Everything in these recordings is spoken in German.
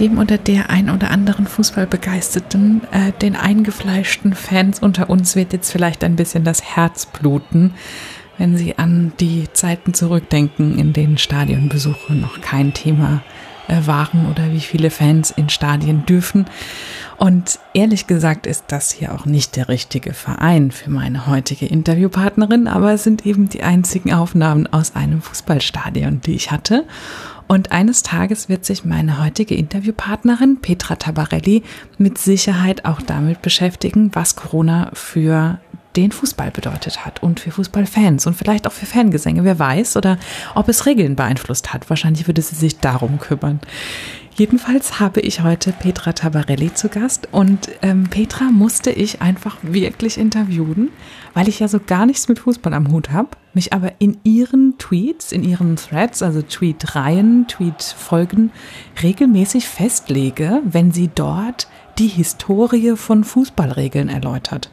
dem oder der ein oder anderen Fußballbegeisterten, äh, den eingefleischten Fans unter uns wird jetzt vielleicht ein bisschen das Herz bluten, wenn sie an die Zeiten zurückdenken, in denen Stadionbesuche noch kein Thema äh, waren oder wie viele Fans in Stadien dürfen. Und ehrlich gesagt ist das hier auch nicht der richtige Verein für meine heutige Interviewpartnerin, aber es sind eben die einzigen Aufnahmen aus einem Fußballstadion, die ich hatte. Und eines Tages wird sich meine heutige Interviewpartnerin Petra Tabarelli mit Sicherheit auch damit beschäftigen, was Corona für den Fußball bedeutet hat und für Fußballfans und vielleicht auch für Fangesänge, wer weiß, oder ob es Regeln beeinflusst hat. Wahrscheinlich würde sie sich darum kümmern. Jedenfalls habe ich heute Petra Tabarelli zu Gast und ähm, Petra musste ich einfach wirklich interviewen, weil ich ja so gar nichts mit Fußball am Hut habe, mich aber in ihren Tweets, in ihren Threads, also Tweet-Reihen, Tweet-Folgen regelmäßig festlege, wenn sie dort die Historie von Fußballregeln erläutert.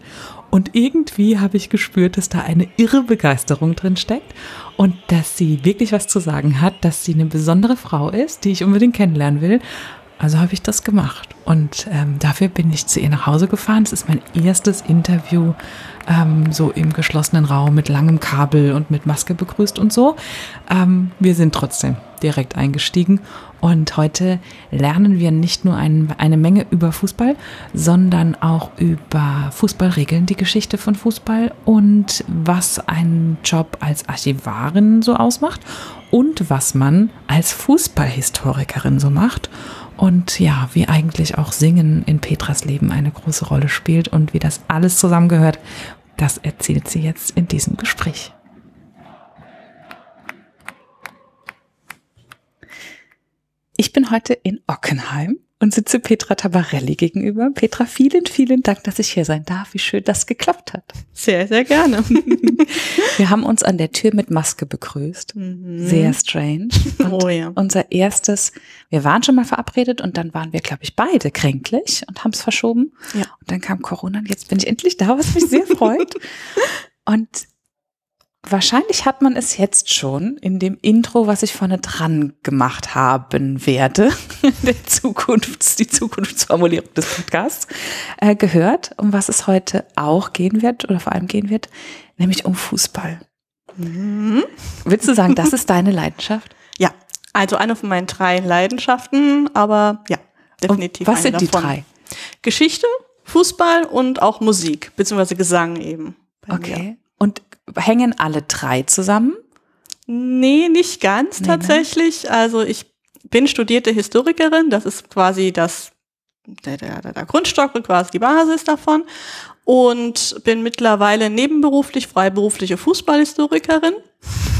Und irgendwie habe ich gespürt, dass da eine irre Begeisterung drin steckt und dass sie wirklich was zu sagen hat, dass sie eine besondere Frau ist, die ich unbedingt kennenlernen will. Also habe ich das gemacht. Und ähm, dafür bin ich zu ihr nach Hause gefahren. Es ist mein erstes Interview ähm, so im geschlossenen Raum mit langem Kabel und mit Maske begrüßt und so. Ähm, wir sind trotzdem direkt eingestiegen und heute lernen wir nicht nur ein, eine Menge über Fußball, sondern auch über Fußballregeln, die Geschichte von Fußball und was ein Job als Archivarin so ausmacht und was man als Fußballhistorikerin so macht. Und ja, wie eigentlich auch Singen in Petras Leben eine große Rolle spielt und wie das alles zusammengehört, das erzählt sie jetzt in diesem Gespräch. Ich bin heute in Ockenheim und sitze Petra Tabarelli gegenüber. Petra, vielen, vielen Dank, dass ich hier sein darf. Wie schön das geklappt hat. Sehr, sehr gerne. Wir haben uns an der Tür mit Maske begrüßt. Mhm. Sehr strange. Und oh ja. Unser erstes, wir waren schon mal verabredet und dann waren wir, glaube ich, beide kränklich und haben es verschoben. Ja. Und dann kam Corona und jetzt bin ich endlich da, was mich sehr freut. Und Wahrscheinlich hat man es jetzt schon in dem Intro, was ich vorne dran gemacht haben werde, der Zukunft, die Zukunftsformulierung des Podcasts, äh, gehört, um was es heute auch gehen wird oder vor allem gehen wird, nämlich um Fußball. Mhm. Willst du sagen, das ist deine Leidenschaft? Ja, also eine von meinen drei Leidenschaften, aber ja, definitiv. Und was sind die drei? Geschichte, Fußball und auch Musik, beziehungsweise Gesang eben. Okay. Mir. Und hängen alle drei zusammen? Nee, nicht ganz nee, ne? tatsächlich. Ne? Also ich bin studierte Historikerin, das ist quasi das, der, der, der Grundstock und quasi die Basis davon. Und bin mittlerweile nebenberuflich, freiberufliche Fußballhistorikerin.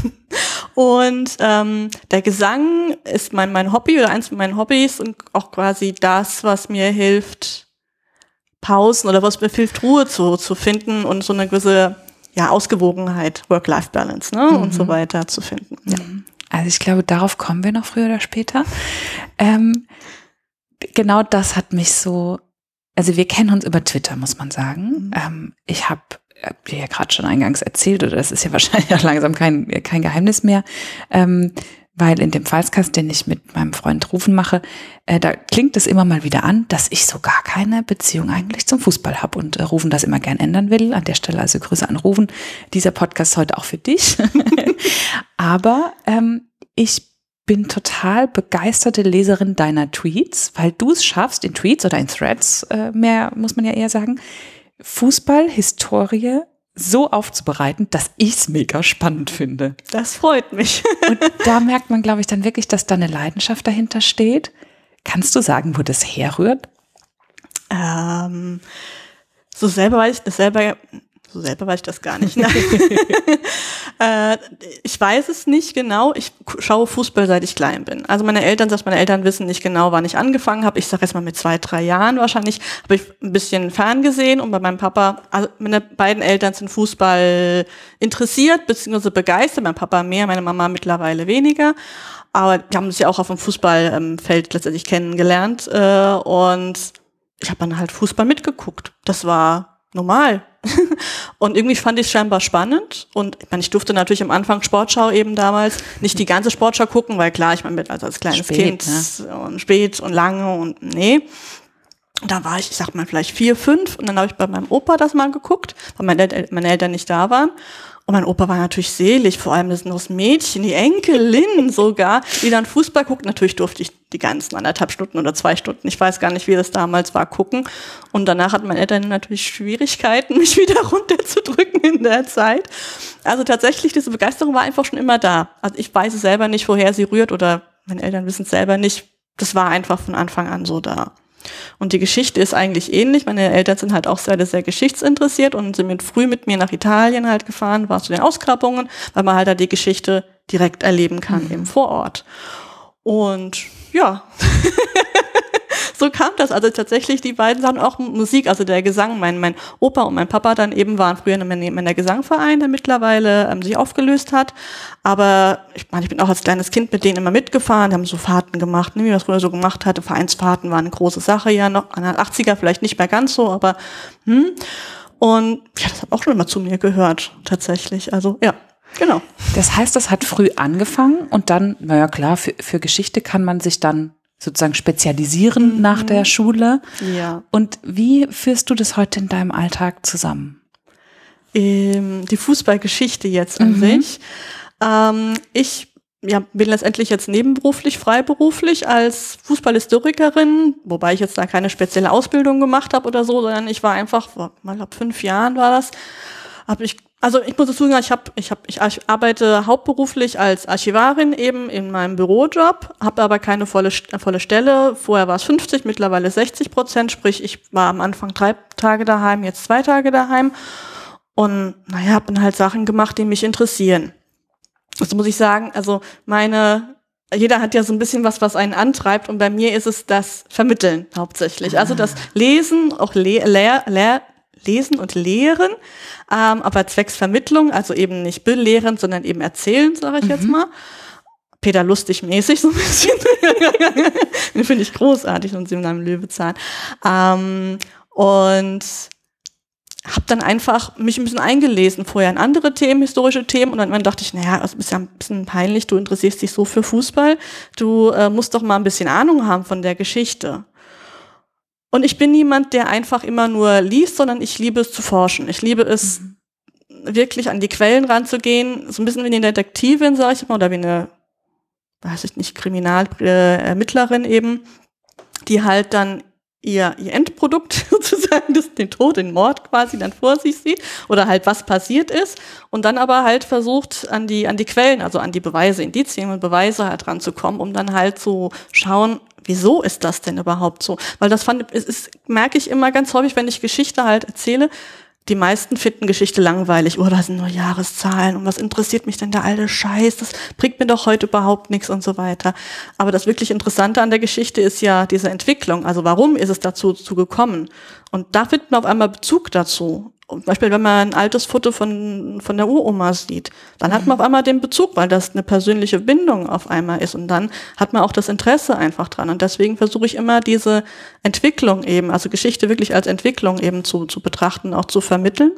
und ähm, der Gesang ist mein, mein Hobby oder eins meiner Hobbys und auch quasi das, was mir hilft, Pausen oder was mir hilft, Ruhe zu, zu finden und so eine gewisse ja, Ausgewogenheit, Work-Life-Balance ne, mhm. und so weiter zu finden. Ja. Mhm. Also ich glaube, darauf kommen wir noch früher oder später. Ähm, genau das hat mich so, also wir kennen uns über Twitter, muss man sagen. Mhm. Ähm, ich habe dir ja gerade schon eingangs erzählt, oder das ist ja wahrscheinlich auch langsam kein, kein Geheimnis mehr. Ähm, weil in dem Falskast, den ich mit meinem Freund Rufen mache, äh, da klingt es immer mal wieder an, dass ich so gar keine Beziehung eigentlich zum Fußball habe und äh, Rufen das immer gern ändern will. An der Stelle also Grüße an Rufen. Dieser Podcast heute auch für dich. Aber ähm, ich bin total begeisterte Leserin deiner Tweets, weil du es schaffst, in Tweets oder in Threads, äh, mehr muss man ja eher sagen, Fußball, Historie so aufzubereiten, dass ich es mega spannend finde. Das freut mich. Und da merkt man, glaube ich, dann wirklich, dass da eine Leidenschaft dahinter steht. Kannst du sagen, wo das herrührt? Ähm, so selber weiß ich das selber so selber weiß ich das gar nicht. Ne? äh, ich weiß es nicht genau. Ich schaue Fußball, seit ich klein bin. Also meine Eltern, dass meine Eltern wissen nicht genau, wann ich angefangen habe. Ich sage jetzt mal mit zwei, drei Jahren wahrscheinlich, habe ich ein bisschen ferngesehen und bei meinem Papa, also meine beiden Eltern sind Fußball interessiert bzw. begeistert. Mein Papa mehr, meine Mama mittlerweile weniger. Aber die haben sich auch auf dem Fußballfeld letztendlich kennengelernt. Äh, und ich habe dann halt Fußball mitgeguckt. Das war normal und irgendwie fand ich es scheinbar spannend. Und ich meine, ich durfte natürlich am Anfang Sportschau eben damals nicht die ganze Sportschau gucken, weil klar, ich meine, also als kleines spät, Kind ne? und spät und lange und nee. Da war ich, ich sag mal, vielleicht vier, fünf. Und dann habe ich bei meinem Opa das mal geguckt, weil meine, meine Eltern nicht da waren. Und mein Opa war natürlich selig, vor allem das, das Mädchen, die Enkelin sogar, die dann Fußball guckt. Natürlich durfte ich die ganzen anderthalb Stunden oder zwei Stunden, ich weiß gar nicht, wie das damals war, gucken. Und danach hatten meine Eltern natürlich Schwierigkeiten, mich wieder runterzudrücken in der Zeit. Also tatsächlich, diese Begeisterung war einfach schon immer da. Also ich weiß es selber nicht, woher sie rührt oder meine Eltern wissen es selber nicht. Das war einfach von Anfang an so da. Und die Geschichte ist eigentlich ähnlich. Meine Eltern sind halt auch sehr, sehr geschichtsinteressiert und sind mit früh mit mir nach Italien halt gefahren, war zu den Ausgrabungen, weil man halt da die Geschichte direkt erleben kann mhm. im Vorort. Und ja, so kam das. Also tatsächlich die beiden Sachen auch Musik, also der Gesang. Mein, mein Opa und mein Papa dann eben waren früher in der Gesangverein, der mittlerweile ähm, sich aufgelöst hat. Aber ich meine, ich bin auch als kleines Kind mit denen immer mitgefahren, haben so Fahrten gemacht, ne, wie man es früher so gemacht hatte. Vereinsfahrten waren eine große Sache ja noch, an der 80er vielleicht nicht mehr ganz so, aber hm. Und ja, das hat auch schon immer zu mir gehört, tatsächlich. Also ja, Genau. Das heißt, das hat früh angefangen und dann, naja klar, für, für Geschichte kann man sich dann sozusagen spezialisieren mhm. nach der Schule. Ja. Und wie führst du das heute in deinem Alltag zusammen? Ähm, die Fußballgeschichte jetzt an mhm. sich. Ähm, ich ja, bin letztendlich jetzt nebenberuflich, freiberuflich als Fußballhistorikerin, wobei ich jetzt da keine spezielle Ausbildung gemacht habe oder so, sondern ich war einfach, mal ab fünf Jahren war das, habe ich also ich muss dazu sagen, ich, hab, ich, hab, ich arbeite hauptberuflich als Archivarin eben in meinem Bürojob, habe aber keine volle, volle Stelle. Vorher war es 50, mittlerweile 60 Prozent, sprich ich war am Anfang drei Tage daheim, jetzt zwei Tage daheim. Und naja, habe dann halt Sachen gemacht, die mich interessieren. Das muss ich sagen, also meine jeder hat ja so ein bisschen was, was einen antreibt und bei mir ist es das Vermitteln hauptsächlich. Also das Lesen, auch Le Lehr Lehr Lesen und Lehren, ähm, aber zwecks Vermittlung, also eben nicht belehren, sondern eben erzählen, sage ich mhm. jetzt mal. Peter Lustig mäßig so ein bisschen. Den finde ich großartig und sie in einem Löwezahn. Ähm, und habe dann einfach mich ein bisschen eingelesen, vorher in andere Themen, historische Themen und dann dachte ich, naja, es ist ja ein bisschen peinlich, du interessierst dich so für Fußball, du äh, musst doch mal ein bisschen Ahnung haben von der Geschichte. Und ich bin niemand, der einfach immer nur liest, sondern ich liebe es zu forschen. Ich liebe es, mhm. wirklich an die Quellen ranzugehen. So ein bisschen wie eine Detektivin, sage ich mal, oder wie eine, weiß ich nicht, Kriminalermittlerin eben, die halt dann ihr, ihr Endprodukt sozusagen, das, den Tod, den Mord quasi dann vor sich sieht oder halt was passiert ist und dann aber halt versucht an die, an die Quellen, also an die Beweise, Indizien und Beweise halt ranzukommen, um dann halt zu schauen, wieso ist das denn überhaupt so? Weil das fand, es ist, merke ich immer ganz häufig, wenn ich Geschichte halt erzähle, die meisten finden Geschichte langweilig. Oh, da sind nur Jahreszahlen und was interessiert mich denn der alte Scheiß? Das bringt mir doch heute überhaupt nichts und so weiter. Aber das wirklich Interessante an der Geschichte ist ja diese Entwicklung. Also warum ist es dazu, dazu gekommen? Und da findet man auf einmal Bezug dazu. Zum Beispiel, wenn man ein altes Foto von, von der Uroma sieht, dann hat man auf einmal den Bezug, weil das eine persönliche Bindung auf einmal ist. Und dann hat man auch das Interesse einfach dran. Und deswegen versuche ich immer diese Entwicklung eben, also Geschichte wirklich als Entwicklung eben zu, zu betrachten, auch zu vermitteln.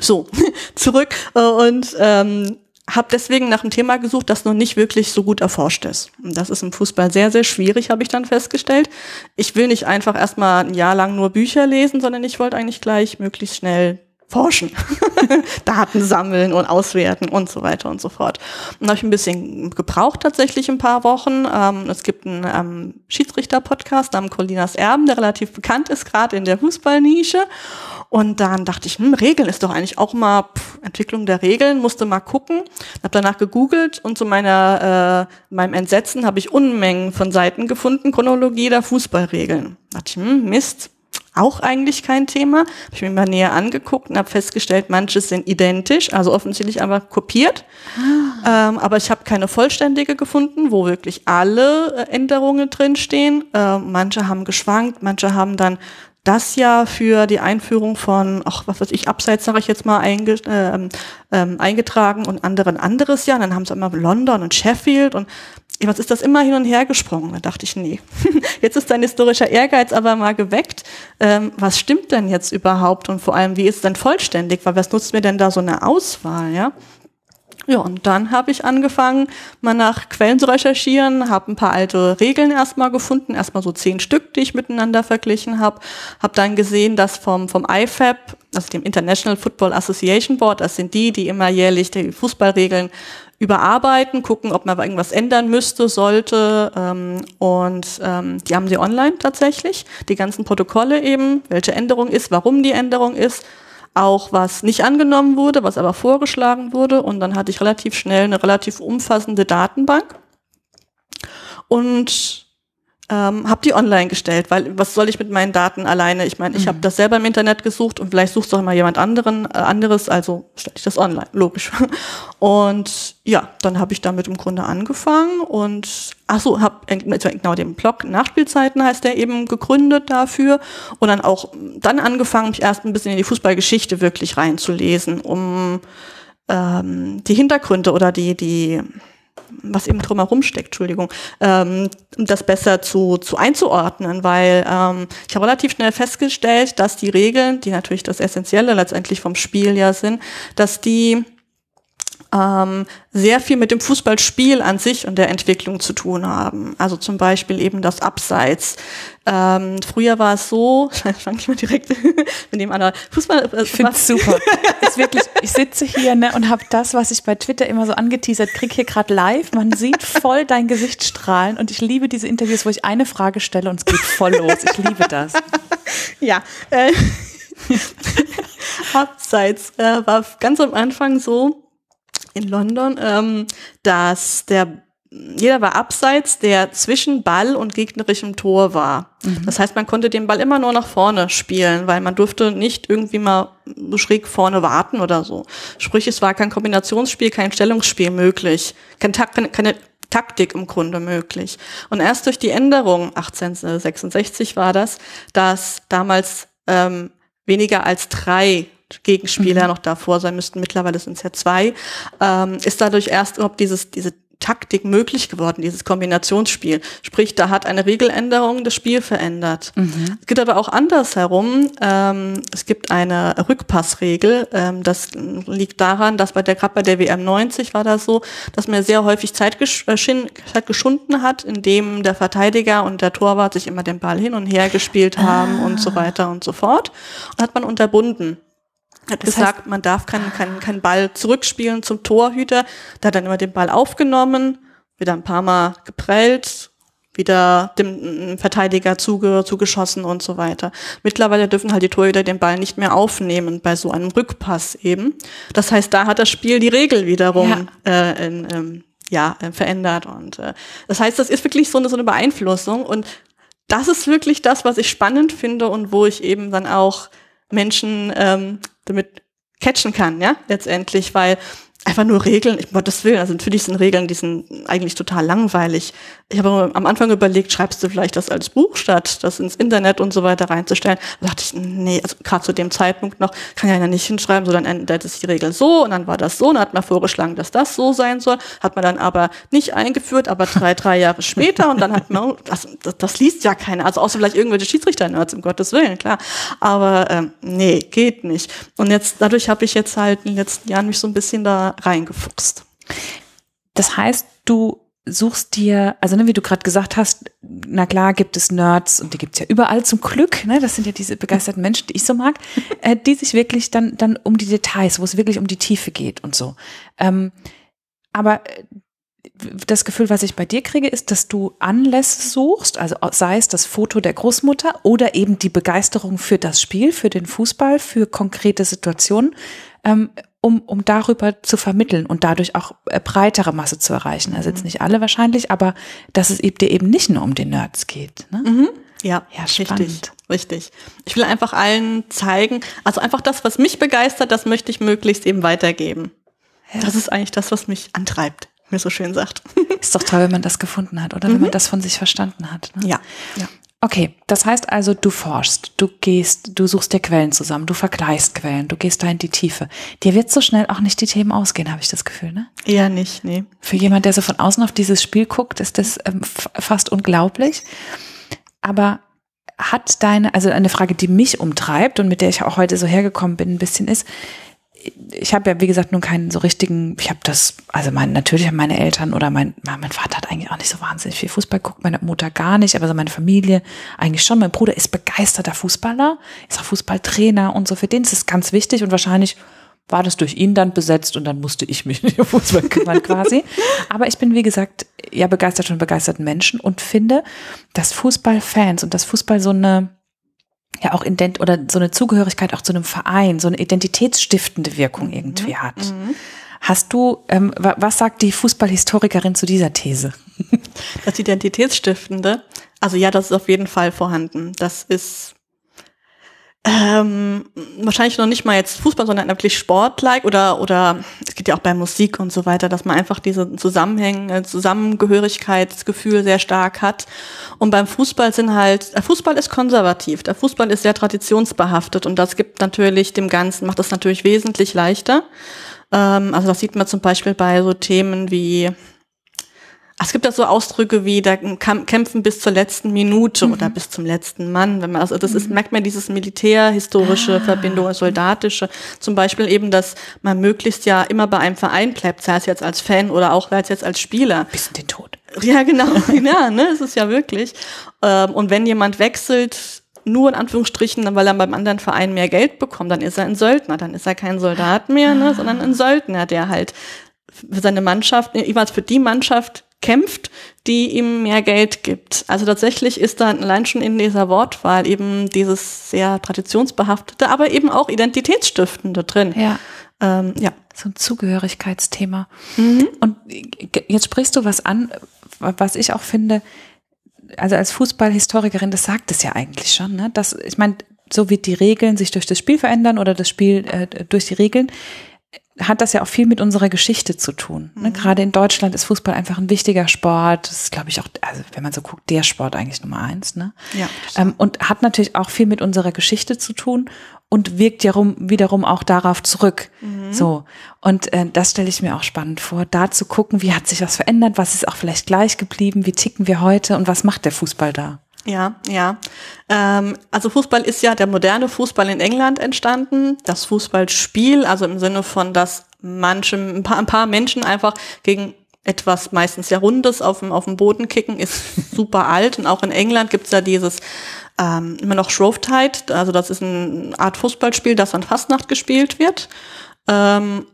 So, zurück. Und ähm, habe deswegen nach einem Thema gesucht, das noch nicht wirklich so gut erforscht ist. Und das ist im Fußball sehr, sehr schwierig, habe ich dann festgestellt. Ich will nicht einfach erstmal ein Jahr lang nur Bücher lesen, sondern ich wollte eigentlich gleich möglichst schnell forschen, Daten sammeln und auswerten und so weiter und so fort. Und habe ich ein bisschen gebraucht tatsächlich ein paar Wochen. Ähm, es gibt einen ähm, Schiedsrichter-Podcast am Colinas Erben, der relativ bekannt ist, gerade in der Fußballnische. Und dann dachte ich, hm, Regeln ist doch eigentlich auch mal Entwicklung der Regeln, musste mal gucken. Habe danach gegoogelt und zu meiner äh, meinem Entsetzen habe ich Unmengen von Seiten gefunden, Chronologie der Fußballregeln. Da dachte ich, hm, Mist, auch eigentlich kein Thema. Habe ich mir mal näher angeguckt und habe festgestellt, manche sind identisch, also offensichtlich einfach kopiert. Ah. Ähm, aber ich habe keine vollständige gefunden, wo wirklich alle äh, Änderungen drinstehen. Äh, manche haben geschwankt, manche haben dann das Jahr für die Einführung von, ach, was weiß ich, Abseits, sage ich jetzt mal, einge, äh, ähm, eingetragen und andere ein anderes Jahr. Und dann haben sie immer London und Sheffield und was ist das immer hin und her gesprungen? Da dachte ich, nee, jetzt ist dein historischer Ehrgeiz aber mal geweckt. ähm, was stimmt denn jetzt überhaupt und vor allem, wie ist es denn vollständig, weil was nutzt mir denn da so eine Auswahl, ja? Ja, und dann habe ich angefangen, mal nach Quellen zu recherchieren, habe ein paar alte Regeln erstmal gefunden, erstmal so zehn Stück, die ich miteinander verglichen habe, habe dann gesehen, dass vom, vom IFAB, also dem International Football Association Board, das sind die, die immer jährlich die Fußballregeln überarbeiten, gucken, ob man irgendwas ändern müsste, sollte. Ähm, und ähm, die haben sie online tatsächlich, die ganzen Protokolle eben, welche Änderung ist, warum die Änderung ist auch was nicht angenommen wurde, was aber vorgeschlagen wurde. Und dann hatte ich relativ schnell eine relativ umfassende Datenbank. Und ähm, habe die online gestellt, weil was soll ich mit meinen Daten alleine? Ich meine, ich mhm. habe das selber im Internet gesucht und vielleicht sucht auch mal jemand anderen äh, anderes, also stelle ich das online, logisch. Und ja, dann habe ich damit im Grunde angefangen und ach so, habe genau den Blog Nachspielzeiten heißt der eben gegründet dafür und dann auch dann angefangen, mich erst ein bisschen in die Fußballgeschichte wirklich reinzulesen, um ähm, die Hintergründe oder die die was eben drumherum steckt, Entschuldigung, ähm, das besser zu, zu einzuordnen, weil ähm, ich habe relativ schnell festgestellt, dass die Regeln, die natürlich das Essentielle letztendlich vom Spiel ja sind, dass die ähm, sehr viel mit dem Fußballspiel an sich und der Entwicklung zu tun haben. Also zum Beispiel eben das Abseits. Ähm, früher war es so, fange ich mal direkt mit dem anderen Fußball. Äh, ich finde es super. ist wirklich, ich sitze hier ne, und habe das, was ich bei Twitter immer so angeteasert krieg hier gerade live. Man sieht voll dein Gesicht strahlen und ich liebe diese Interviews, wo ich eine Frage stelle und es geht voll los. Ich liebe das. Ja. Äh, Abseits äh, war ganz am Anfang so, in London, ähm, dass der jeder war abseits, der zwischen Ball und gegnerischem Tor war. Mhm. Das heißt, man konnte den Ball immer nur nach vorne spielen, weil man durfte nicht irgendwie mal schräg vorne warten oder so. Sprich, es war kein Kombinationsspiel, kein Stellungsspiel möglich, kein keine, keine Taktik im Grunde möglich. Und erst durch die Änderung, 1866 war das, dass damals ähm, weniger als drei Gegenspieler mhm. noch davor sein müssten. Mittlerweile sind es ja zwei. Ähm, ist dadurch erst überhaupt dieses, diese Taktik möglich geworden, dieses Kombinationsspiel. Sprich, da hat eine Regeländerung das Spiel verändert. Mhm. Es gibt aber auch andersherum. Ähm, es gibt eine Rückpassregel. Ähm, das liegt daran, dass bei der gerade bei der WM 90 war das so, dass man sehr häufig Zeit, gesch äh, Zeit geschunden hat, indem der Verteidiger und der Torwart sich immer den Ball hin und her gespielt haben ah. und so weiter und so fort. Und hat man unterbunden hat das gesagt, heißt, man darf keinen kein, kein Ball zurückspielen zum Torhüter. Da hat dann immer den Ball aufgenommen, wieder ein paar Mal geprellt, wieder dem Verteidiger zuge, zugeschossen und so weiter. Mittlerweile dürfen halt die Torhüter den Ball nicht mehr aufnehmen bei so einem Rückpass eben. Das heißt, da hat das Spiel die Regel wiederum ja. äh, in, ähm, ja, äh, verändert. Und äh, das heißt, das ist wirklich so eine, so eine Beeinflussung. Und das ist wirklich das, was ich spannend finde und wo ich eben dann auch Menschen ähm, damit catchen kann, ja, letztendlich, weil einfach nur Regeln, ich Gottes Willen, also natürlich sind Regeln, die sind eigentlich total langweilig. Ich habe am Anfang überlegt, schreibst du vielleicht das als Buch statt, das ins Internet und so weiter reinzustellen. Da dachte ich, nee, also gerade zu dem Zeitpunkt noch, kann ja nicht hinschreiben, sondern ändert es die Regel so und dann war das so und dann hat man vorgeschlagen, dass das so sein soll, hat man dann aber nicht eingeführt, aber drei, drei Jahre später und dann hat man, das, das, das liest ja keiner, also außer vielleicht irgendwelche Schiedsrichter-Nerds, um Gottes Willen, klar. Aber ähm, nee, geht nicht. Und jetzt, dadurch habe ich jetzt halt in den letzten Jahren mich so ein bisschen da reingefuchst. Das heißt, du suchst dir, also ne, wie du gerade gesagt hast, na klar gibt es Nerds und die gibt es ja überall zum Glück, ne, das sind ja diese begeisterten Menschen, die ich so mag, äh, die sich wirklich dann, dann um die Details, wo es wirklich um die Tiefe geht und so. Ähm, aber äh, das Gefühl, was ich bei dir kriege, ist, dass du Anlässe suchst, also sei es das Foto der Großmutter oder eben die Begeisterung für das Spiel, für den Fußball, für konkrete Situationen, ähm, um, um darüber zu vermitteln und dadurch auch äh, breitere Masse zu erreichen. Also jetzt mhm. nicht alle wahrscheinlich, aber dass es eben dir eben nicht nur um die Nerds geht. Ne? Mhm. Ja, ja spannend. richtig, richtig. Ich will einfach allen zeigen, also einfach das, was mich begeistert, das möchte ich möglichst eben weitergeben. Ja. Das ist eigentlich das, was mich antreibt, mir so schön sagt. Ist doch toll, wenn man das gefunden hat oder mhm. wenn man das von sich verstanden hat. Ne? Ja, ja. Okay, das heißt also, du forschst, du gehst, du suchst dir Quellen zusammen, du vergleichst Quellen, du gehst da in die Tiefe. Dir wird so schnell auch nicht die Themen ausgehen, habe ich das Gefühl, ne? Eher nicht, nee. Für jemand, der so von außen auf dieses Spiel guckt, ist das ähm, fast unglaublich. Aber hat deine, also eine Frage, die mich umtreibt und mit der ich auch heute so hergekommen bin, ein bisschen ist, ich habe ja, wie gesagt, nun keinen so richtigen, ich habe das, also mein, natürlich haben meine Eltern oder mein, mein Vater hat eigentlich auch nicht so wahnsinnig viel Fußball geguckt, meine Mutter gar nicht, aber so meine Familie eigentlich schon. Mein Bruder ist begeisterter Fußballer, ist auch Fußballtrainer und so. Für den ist es ganz wichtig und wahrscheinlich war das durch ihn dann besetzt und dann musste ich mich um Fußball kümmern quasi. Aber ich bin, wie gesagt, ja begeistert von begeisterten Menschen und finde, dass Fußballfans und dass Fußball so eine, ja auch ident oder so eine Zugehörigkeit auch zu einem Verein, so eine identitätsstiftende Wirkung irgendwie mhm. hat. Mhm. Hast du, ähm, was sagt die Fußballhistorikerin zu dieser These? Das Identitätsstiftende, also ja, das ist auf jeden Fall vorhanden. Das ist ähm, wahrscheinlich noch nicht mal jetzt Fußball, sondern wirklich Sport-like oder, oder es geht ja auch bei Musik und so weiter, dass man einfach diese Zusammenhänge, Zusammengehörigkeitsgefühl sehr stark hat. Und beim Fußball sind halt, der Fußball ist konservativ, der Fußball ist sehr traditionsbehaftet und das gibt natürlich dem Ganzen, macht das natürlich wesentlich leichter. Ähm, also das sieht man zum Beispiel bei so Themen wie es gibt da so Ausdrücke wie da kämpfen bis zur letzten Minute mhm. oder bis zum letzten Mann. Wenn man also das ist mhm. merkt man dieses militärhistorische ah. Verbindung, soldatische. Zum Beispiel eben, dass man möglichst ja immer bei einem Verein bleibt, sei es jetzt als Fan oder auch sei es jetzt als Spieler. Bis in den Tod. Ja, genau. ja, ne, es ist ja wirklich. Ähm, und wenn jemand wechselt, nur in Anführungsstrichen, weil er beim anderen Verein mehr Geld bekommt, dann ist er ein Söldner, dann ist er kein Soldat mehr, ne, sondern ein Söldner, der halt für seine Mannschaft, jeweils für die Mannschaft kämpft, die ihm mehr Geld gibt. Also tatsächlich ist da allein schon in dieser Wortwahl eben dieses sehr traditionsbehaftete, aber eben auch identitätsstiftende drin. Ja. Ähm, ja. So ein Zugehörigkeitsthema. Mhm. Und jetzt sprichst du was an, was ich auch finde, also als Fußballhistorikerin, das sagt es ja eigentlich schon, ne? Dass, ich meine, so wie die Regeln sich durch das Spiel verändern oder das Spiel äh, durch die Regeln, hat das ja auch viel mit unserer Geschichte zu tun. Ne? Mhm. Gerade in Deutschland ist Fußball einfach ein wichtiger Sport. Das ist, glaube ich, auch, also wenn man so guckt, der Sport eigentlich Nummer eins. Ne? Ja, ähm, und hat natürlich auch viel mit unserer Geschichte zu tun und wirkt ja rum, wiederum auch darauf zurück. Mhm. So. Und äh, das stelle ich mir auch spannend vor, da zu gucken, wie hat sich was verändert, was ist auch vielleicht gleich geblieben, wie ticken wir heute und was macht der Fußball da? Ja, ja. Ähm, also Fußball ist ja der moderne Fußball in England entstanden. Das Fußballspiel, also im Sinne von, dass manche, ein paar, ein paar Menschen einfach gegen etwas meistens ja Rundes auf dem, auf dem Boden kicken, ist super alt. Und auch in England gibt's ja dieses ähm, immer noch Shrovetide, also das ist eine Art Fußballspiel, das an Fastnacht gespielt wird. Ähm,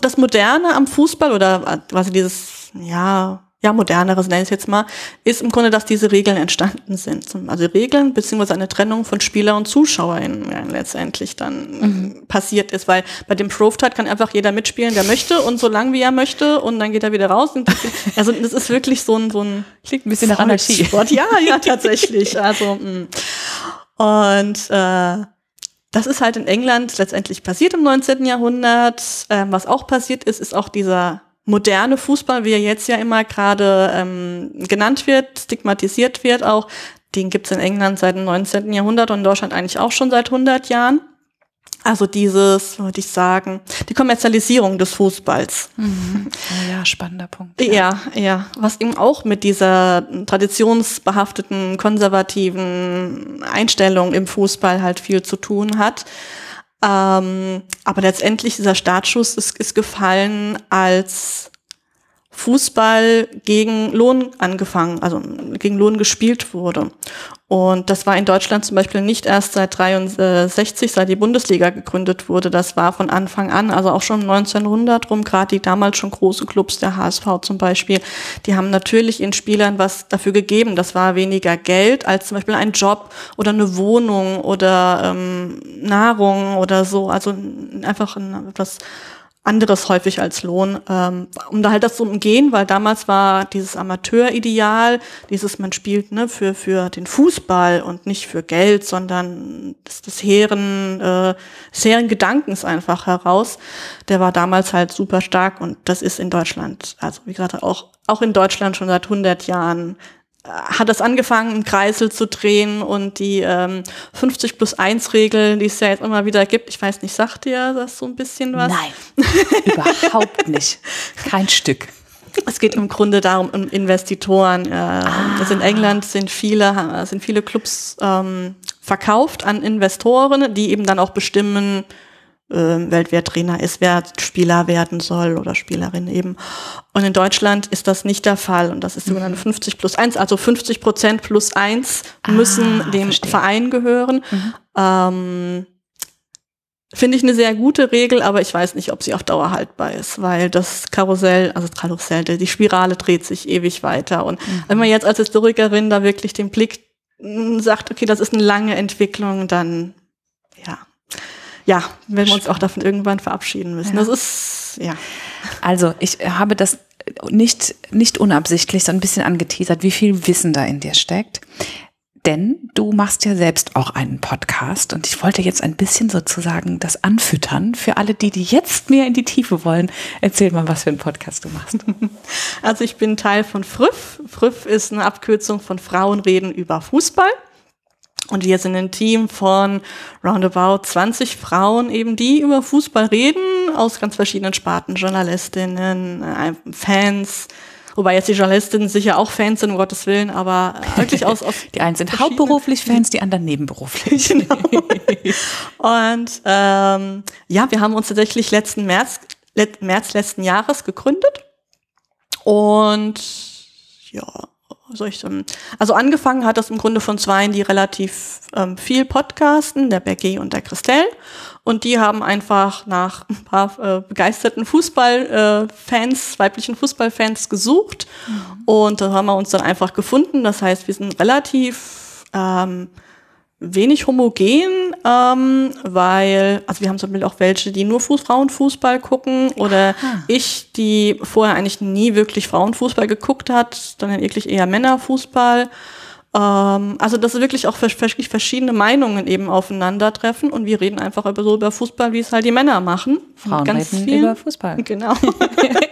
das Moderne am Fußball oder äh, quasi dieses, ja, ja, moderneres nenne ich es jetzt mal, ist im Grunde, dass diese Regeln entstanden sind. Also Regeln beziehungsweise eine Trennung von Spieler und ZuschauerInnen ja, letztendlich dann mhm. passiert ist, weil bei dem Pro-Tat kann einfach jeder mitspielen, der möchte und so lang wie er möchte und dann geht er wieder raus. Und, also das ist wirklich so ein, so ein Klingt ein bisschen nach Anarchie. Ja, ja, tatsächlich. Also mh. und äh, das ist halt in England letztendlich passiert im 19. Jahrhundert. Ähm, was auch passiert ist, ist auch dieser moderne Fußball, wie er jetzt ja immer gerade ähm, genannt wird, stigmatisiert wird auch, den gibt's in England seit dem 19. Jahrhundert und in Deutschland eigentlich auch schon seit 100 Jahren. Also dieses, würde ich sagen, die Kommerzialisierung des Fußballs. Mhm. Ja, spannender Punkt. Ja. ja, ja. Was eben auch mit dieser traditionsbehafteten, konservativen Einstellung im Fußball halt viel zu tun hat. Ähm, aber letztendlich dieser Startschuss ist, ist gefallen, als Fußball gegen Lohn angefangen, also gegen Lohn gespielt wurde. Und das war in Deutschland zum Beispiel nicht erst seit 63, seit die Bundesliga gegründet wurde. Das war von Anfang an, also auch schon 1900 rum, gerade die damals schon große Clubs, der HSV zum Beispiel, die haben natürlich in Spielern was dafür gegeben. Das war weniger Geld als zum Beispiel ein Job oder eine Wohnung oder ähm, Nahrung oder so. Also einfach ein, etwas anderes häufig als Lohn, ähm, um da halt das zu umgehen, weil damals war dieses Amateurideal, dieses man spielt ne, für, für den Fußball und nicht für Geld, sondern des, des hehren, äh, des hehren Gedankens einfach heraus, der war damals halt super stark und das ist in Deutschland, also wie gerade auch, auch in Deutschland schon seit 100 Jahren hat es angefangen, einen Kreisel zu drehen und die ähm, 50 plus 1 Regel, die es ja jetzt immer wieder gibt, ich weiß nicht, sagt ihr das so ein bisschen was? Nein, überhaupt nicht. Kein Stück. Es geht im Grunde darum, um Investitoren. Äh, ah. Also in England sind viele, sind viele Clubs ähm, verkauft an Investoren, die eben dann auch bestimmen, äh, Weltwerttrainer ist, wer Spieler werden soll oder Spielerin eben. Und in Deutschland ist das nicht der Fall. Und das ist sogenannte 50 plus 1, also 50 Prozent plus 1 müssen ah, dem verstehe. Verein gehören. Mhm. Ähm, Finde ich eine sehr gute Regel, aber ich weiß nicht, ob sie auf Dauer haltbar ist, weil das Karussell, also Karussell, die Spirale dreht sich ewig weiter. Und mhm. wenn man jetzt als Historikerin da wirklich den Blick hm, sagt, okay, das ist eine lange Entwicklung, dann ja, werden wir uns auch davon irgendwann verabschieden müssen. Ja. Das ist, ja. Also, ich habe das nicht, nicht unabsichtlich so ein bisschen angeteasert, wie viel Wissen da in dir steckt. Denn du machst ja selbst auch einen Podcast und ich wollte jetzt ein bisschen sozusagen das anfüttern für alle, die, die jetzt mehr in die Tiefe wollen. Erzähl mal, was für einen Podcast du machst. Also ich bin Teil von FRIF. FRIF ist eine Abkürzung von Frauen reden über Fußball. Und wir sind ein Team von roundabout 20 Frauen eben, die über Fußball reden, aus ganz verschiedenen Sparten, Journalistinnen, äh, Fans, wobei jetzt die Journalistinnen sicher auch Fans sind, um Gottes Willen, aber wirklich aus, aus Die einen sind hauptberuflich Fans, die anderen nebenberuflich. genau. Und ähm, ja, wir haben uns tatsächlich letzten März, März letzten Jahres gegründet. Und ja, ich, also angefangen hat das im Grunde von zwei, die relativ ähm, viel podcasten, der Becky und der Christelle. Und die haben einfach nach ein paar äh, begeisterten Fußballfans, äh, weiblichen Fußballfans gesucht. Mhm. Und da haben wir uns dann einfach gefunden. Das heißt, wir sind relativ ähm, wenig homogen, ähm, weil, also wir haben zum Beispiel auch welche, die nur Fuß Frauenfußball gucken oder Aha. ich, die vorher eigentlich nie wirklich Frauenfußball geguckt hat, sondern wirklich eher Männerfußball. Ähm, also dass wirklich auch verschiedene Meinungen eben aufeinandertreffen und wir reden einfach über so über Fußball, wie es halt die Männer machen. Frauen reden viel. über Fußball. Genau.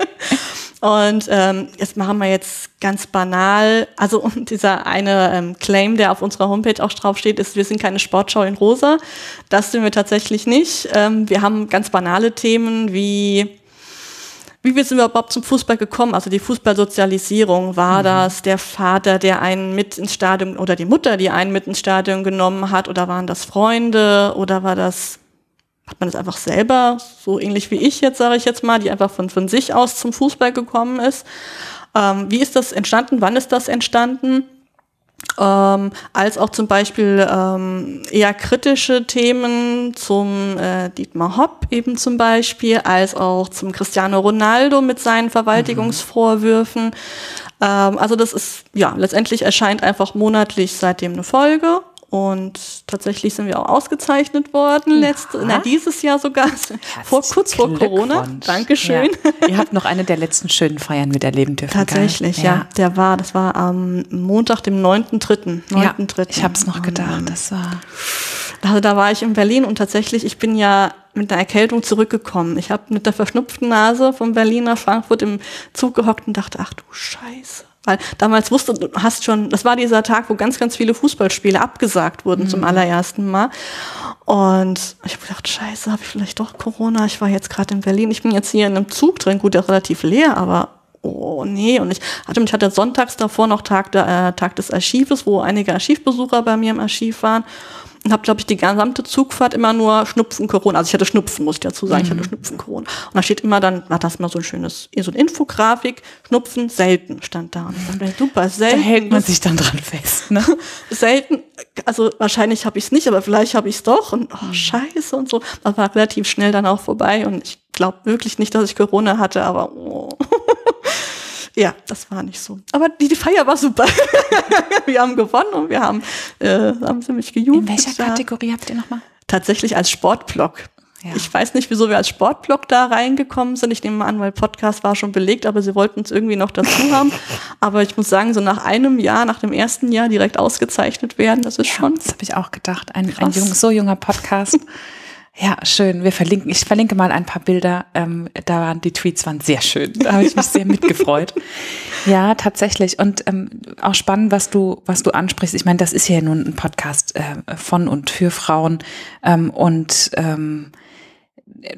Und ähm, jetzt machen wir jetzt ganz banal, also dieser eine ähm, Claim, der auf unserer Homepage auch draufsteht, ist, wir sind keine Sportschau in Rosa. Das sind wir tatsächlich nicht. Ähm, wir haben ganz banale Themen wie wie wir sind wir überhaupt zum Fußball gekommen? Also die Fußballsozialisierung, war mhm. das der Vater, der einen mit ins Stadion oder die Mutter, die einen mit ins Stadion genommen hat oder waren das Freunde oder war das hat man das einfach selber, so ähnlich wie ich jetzt, sage ich jetzt mal, die einfach von, von sich aus zum Fußball gekommen ist. Ähm, wie ist das entstanden? Wann ist das entstanden? Ähm, als auch zum Beispiel ähm, eher kritische Themen zum äh, Dietmar Hopp eben zum Beispiel, als auch zum Cristiano Ronaldo mit seinen Verwaltigungsvorwürfen. Mhm. Ähm, also das ist, ja, letztendlich erscheint einfach monatlich seitdem eine Folge und tatsächlich sind wir auch ausgezeichnet worden, ja. letzte, na, dieses Jahr sogar, vor, kurz vor Corona. Dankeschön. Ja. Ihr habt noch eine der letzten schönen Feiern miterleben dürfen. Tatsächlich, ja. ja. Der war, das war am Montag, dem 9.3. 9. Ja, ich habe es noch gedacht, das war... Also da war ich in Berlin und tatsächlich, ich bin ja mit einer Erkältung zurückgekommen. Ich habe mit der verschnupften Nase von Berlin nach Frankfurt im Zug gehockt und dachte, ach du Scheiße. Weil damals wusste, du hast schon, das war dieser Tag, wo ganz, ganz viele Fußballspiele abgesagt wurden mhm. zum allerersten Mal. Und ich habe gedacht, scheiße, habe ich vielleicht doch Corona? Ich war jetzt gerade in Berlin. Ich bin jetzt hier in einem Zug drin, gut, der ist relativ leer, aber oh nee. Und ich hatte mich hatte sonntags davor noch Tag, der, äh, Tag des Archives, wo einige Archivbesucher bei mir im Archiv waren und habe, glaube ich, die gesamte Zugfahrt immer nur Schnupfen, Corona. Also ich hatte Schnupfen, muss ich dazu sagen. Mhm. Ich hatte mhm. Schnupfen, Corona. Und da steht immer dann, war das mal so ein schönes, so eine Infografik, Schnupfen, selten stand da. Und ich dachte, super, selten. Da hält man sich dann dran fest, ne? selten, also wahrscheinlich habe ich es nicht, aber vielleicht habe ich es doch. Und oh, mhm. scheiße und so. Das war relativ schnell dann auch vorbei. Und ich glaube wirklich nicht, dass ich Corona hatte, aber oh. Ja, das war nicht so. Aber die, die Feier war super. wir haben gewonnen und wir haben, äh, haben ziemlich gejubelt. In welcher Kategorie habt ihr nochmal? Tatsächlich als Sportblock. Ja. Ich weiß nicht, wieso wir als Sportblock da reingekommen sind. Ich nehme mal an, weil Podcast war schon belegt, aber sie wollten es irgendwie noch dazu haben. aber ich muss sagen, so nach einem Jahr, nach dem ersten Jahr direkt ausgezeichnet werden, das ist schon. das habe ich auch gedacht. Ein, ein jung, so junger Podcast. Ja, schön. Wir verlinken, ich verlinke mal ein paar Bilder. Ähm, da waren die Tweets waren sehr schön. Da habe ich mich sehr mitgefreut. Ja, tatsächlich. Und ähm, auch spannend, was du, was du ansprichst. Ich meine, das ist ja nun ein Podcast äh, von und für Frauen. Ähm, und ähm,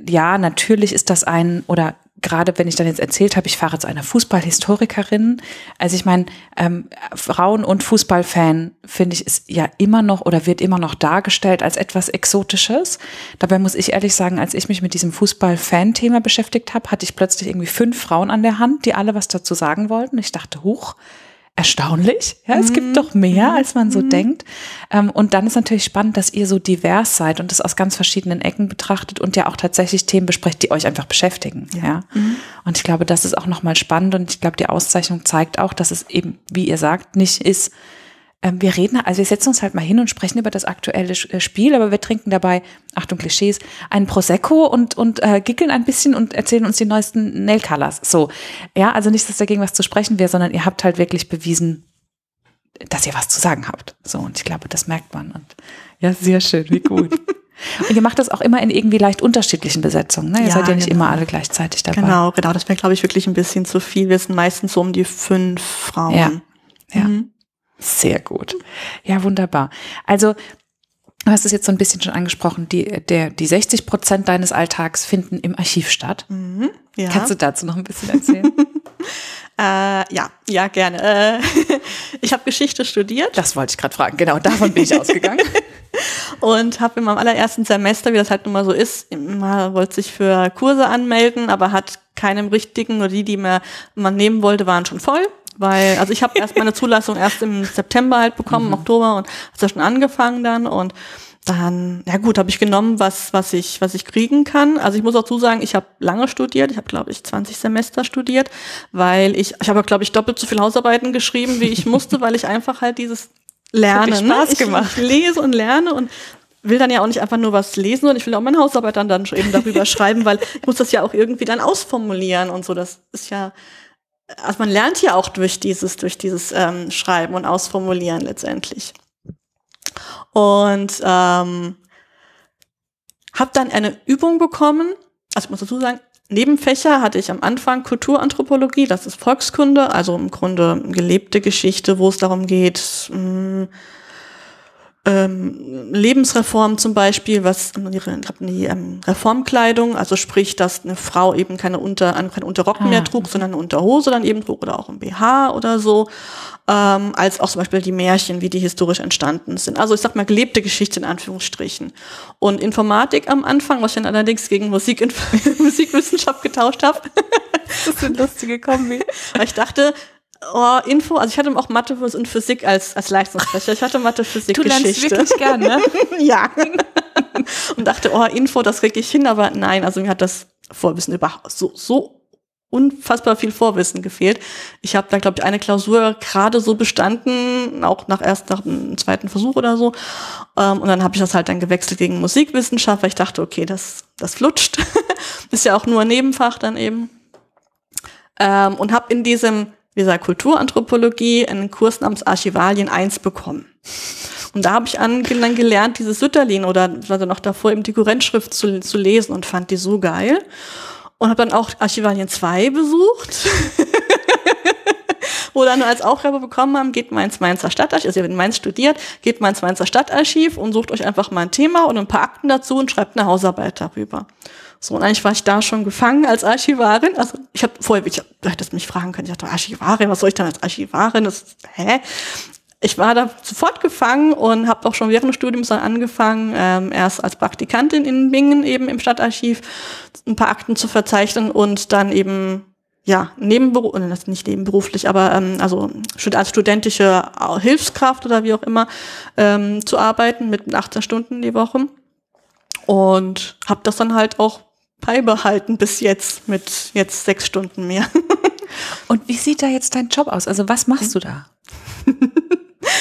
ja, natürlich ist das ein oder gerade wenn ich dann jetzt erzählt habe, ich fahre zu einer Fußballhistorikerin. Also ich meine, ähm, Frauen und Fußballfan finde ich ist ja immer noch oder wird immer noch dargestellt als etwas Exotisches. Dabei muss ich ehrlich sagen, als ich mich mit diesem Fußball-Fan-Thema beschäftigt habe, hatte ich plötzlich irgendwie fünf Frauen an der Hand, die alle was dazu sagen wollten. Ich dachte, huch, erstaunlich. Ja, es gibt mhm. doch mehr, als man so mhm. denkt. Ähm, und dann ist natürlich spannend, dass ihr so divers seid und das aus ganz verschiedenen Ecken betrachtet und ja auch tatsächlich Themen besprecht, die euch einfach beschäftigen. Ja. ja? Mhm. Und ich glaube, das ist auch nochmal spannend und ich glaube, die Auszeichnung zeigt auch, dass es eben, wie ihr sagt, nicht ist, ähm, wir reden, also wir setzen uns halt mal hin und sprechen über das aktuelle äh, Spiel, aber wir trinken dabei, Achtung Klischees, einen Prosecco und, und äh, gickeln ein bisschen und erzählen uns die neuesten Nail Colors. So. Ja, also nicht, dass dagegen was zu sprechen wäre, sondern ihr habt halt wirklich bewiesen, dass ihr was zu sagen habt. So, und ich glaube, das merkt man. Und ja, sehr schön, wie gut. Und ihr macht das auch immer in irgendwie leicht unterschiedlichen Besetzungen. Ne? Ihr ja, seid ja nicht genau. immer alle gleichzeitig dabei. Genau, genau. Das wäre, glaube ich, wirklich ein bisschen zu viel. Wir sind meistens so um die fünf Frauen. Ja. ja. Mhm. Sehr gut. Ja, wunderbar. Also, du hast es jetzt so ein bisschen schon angesprochen, die, der, die 60 Prozent deines Alltags finden im Archiv statt. Mhm, ja. Kannst du dazu noch ein bisschen erzählen? äh, ja, ja, gerne. Äh, ich habe Geschichte studiert. Das wollte ich gerade fragen. Genau, davon bin ich ausgegangen. und habe in meinem allerersten Semester, wie das halt nun mal so ist, immer wollte sich für Kurse anmelden, aber hat keinem richtigen oder die, die man nehmen wollte, waren schon voll weil, also ich habe erst meine Zulassung erst im September halt bekommen, mhm. im Oktober und hat ja schon angefangen dann und dann, ja gut, habe ich genommen, was, was ich, was ich kriegen kann. Also ich muss auch zusagen, ich habe lange studiert. Ich habe, glaube ich, 20 Semester studiert, weil ich, ich habe, glaube ich, doppelt so viel Hausarbeiten geschrieben, wie ich musste, weil ich einfach halt dieses Lernen, Spaß ne? gemacht. Ich, ich lese und lerne und will dann ja auch nicht einfach nur was lesen, sondern ich will auch meine Hausarbeit dann, dann eben darüber schreiben, weil ich muss das ja auch irgendwie dann ausformulieren und so. Das ist ja, also man lernt ja auch durch dieses, durch dieses ähm, Schreiben und Ausformulieren letztendlich. Und ähm, habe dann eine Übung bekommen, also ich muss dazu sagen, Nebenfächer hatte ich am Anfang Kulturanthropologie, das ist Volkskunde, also im Grunde gelebte Geschichte, wo es darum geht, mh, hm, ähm, Lebensreform zum Beispiel, was die, ähm, Reformkleidung, also sprich, dass eine Frau eben keine Unter, kein Unterrock ah. mehr trug, sondern eine Unterhose dann eben trug oder auch ein BH oder so, ähm, als auch zum Beispiel die Märchen, wie die historisch entstanden sind. Also ich sag mal gelebte Geschichte in Anführungsstrichen. Und Informatik am Anfang, was ich dann allerdings gegen Musik Musikwissenschaft getauscht habe. das ist eine lustige Kombi. Weil ich dachte, Oh, Info, also ich hatte auch Mathe und Physik als, als Leistungsfächer. Ich hatte Mathe, Physik, du Geschichte. Du wirklich gerne, ne? ja. und dachte, oh, Info, das kriege ich hin, aber nein, also mir hat das Vorwissen überhaupt so, so unfassbar viel Vorwissen gefehlt. Ich habe da, glaube ich, eine Klausur gerade so bestanden, auch nach erst nach dem zweiten Versuch oder so. Ähm, und dann habe ich das halt dann gewechselt gegen Musikwissenschaft, weil ich dachte, okay, das, das flutscht. Ist ja auch nur ein Nebenfach dann eben. Ähm, und habe in diesem dieser Kulturanthropologie einen Kurs namens Archivalien 1 bekommen. Und da habe ich dann gelernt, diese Sütterlin oder also noch davor eben die Kurrentschrift zu, zu lesen und fand die so geil. Und habe dann auch Archivalien 2 besucht. wo dann als Aufgabe bekommen haben, geht mal ins Mainzer Stadtarchiv, also ihr habt in Mainz studiert, geht mal ins Mainzer Stadtarchiv und sucht euch einfach mal ein Thema und ein paar Akten dazu und schreibt eine Hausarbeit darüber. So, und eigentlich war ich da schon gefangen als Archivarin. Also ich habe vorher, ich hätte mich fragen können, ich dachte, Archivarin, was soll ich dann als Archivarin? Das, hä? Ich war da sofort gefangen und habe auch schon während des Studiums dann angefangen, ähm, erst als Praktikantin in Bingen eben im Stadtarchiv ein paar Akten zu verzeichnen und dann eben ja, nebenberuflich, äh, nicht nebenberuflich, aber ähm, also als studentische Hilfskraft oder wie auch immer ähm, zu arbeiten mit 18 Stunden die Woche und habe das dann halt auch beibehalten bis jetzt mit jetzt sechs Stunden mehr. Und wie sieht da jetzt dein Job aus? Also was machst du da?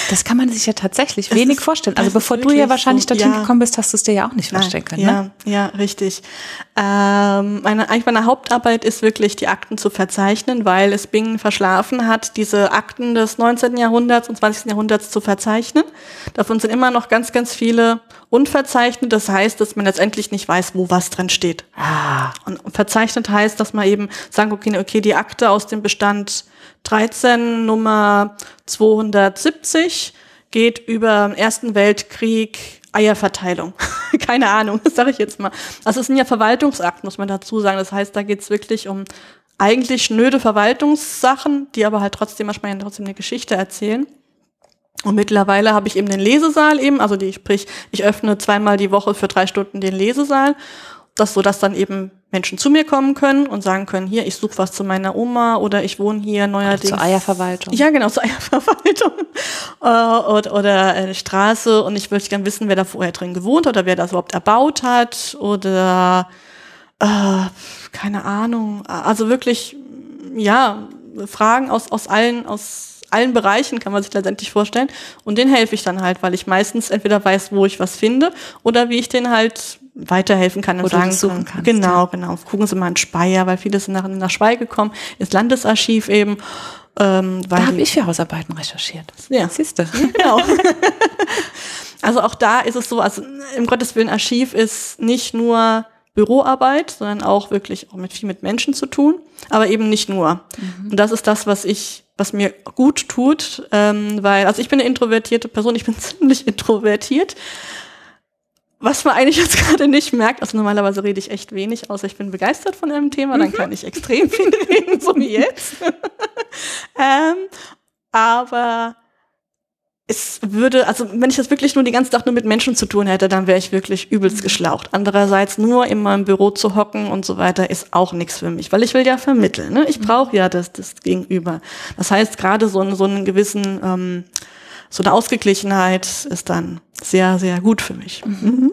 Das kann man sich ja tatsächlich wenig ist, vorstellen. Also bevor du ja wahrscheinlich so, dorthin ja. gekommen bist, hast du es dir ja auch nicht vorstellen können. Ja, ne? ja, richtig. Ähm, meine, eigentlich meine Hauptarbeit ist wirklich, die Akten zu verzeichnen, weil es Bingen verschlafen hat, diese Akten des 19. Jahrhunderts und 20. Jahrhunderts zu verzeichnen. Davon sind immer noch ganz, ganz viele unverzeichnet. Das heißt, dass man letztendlich nicht weiß, wo was drin steht. Ah. Und verzeichnet heißt, dass man eben sagen, okay, okay, die Akte aus dem Bestand 13 Nummer 270 geht über Ersten Weltkrieg Eierverteilung. Keine Ahnung, das sage ich jetzt mal. Also es sind ja Verwaltungsakten, muss man dazu sagen. Das heißt, da geht es wirklich um eigentlich schnöde Verwaltungssachen, die aber halt trotzdem manchmal trotzdem eine Geschichte erzählen. Und mittlerweile habe ich eben den Lesesaal eben, also die, sprich, ich öffne zweimal die Woche für drei Stunden den Lesesaal, das so, dass dann eben Menschen zu mir kommen können und sagen können, hier, ich suche was zu meiner Oma oder ich wohne hier neuerdings. Zur Eierverwaltung. Ja, genau, zur Eierverwaltung. äh, oder, oder eine Straße und ich würde gerne wissen, wer da vorher drin gewohnt hat oder wer das überhaupt erbaut hat oder äh, keine Ahnung. Also wirklich, ja, Fragen aus, aus allen, aus allen Bereichen kann man sich letztendlich vorstellen. Und den helfe ich dann halt, weil ich meistens entweder weiß, wo ich was finde oder wie ich den halt weiterhelfen kann und Oder sagen suchen kann. Genau, genau. Gucken Sie mal in Speyer, weil viele sind nach, nach Speyer gekommen, ins Landesarchiv eben. Ähm, weil Da habe ich für Hausarbeiten recherchiert. Ja. Siehst du? Genau. also auch da ist es so, also im Gottes Willen Archiv ist nicht nur Büroarbeit, sondern auch wirklich auch mit viel mit Menschen zu tun, aber eben nicht nur. Und das ist das, was ich, was mir gut tut, ähm, weil, also ich bin eine introvertierte Person, ich bin ziemlich introvertiert. Was man eigentlich jetzt gerade nicht merkt, also normalerweise rede ich echt wenig, außer ich bin begeistert von einem Thema, dann kann ich extrem viel reden, so wie jetzt. ähm, aber es würde, also wenn ich das wirklich nur die ganze Tag nur mit Menschen zu tun hätte, dann wäre ich wirklich übelst geschlaucht. Andererseits nur in meinem Büro zu hocken und so weiter ist auch nichts für mich, weil ich will ja vermitteln. Ne? Ich brauche ja das, das Gegenüber. Das heißt, gerade so, einen- so einen gewissen, ähm, so eine Ausgeglichenheit ist dann sehr, sehr gut für mich. Mhm.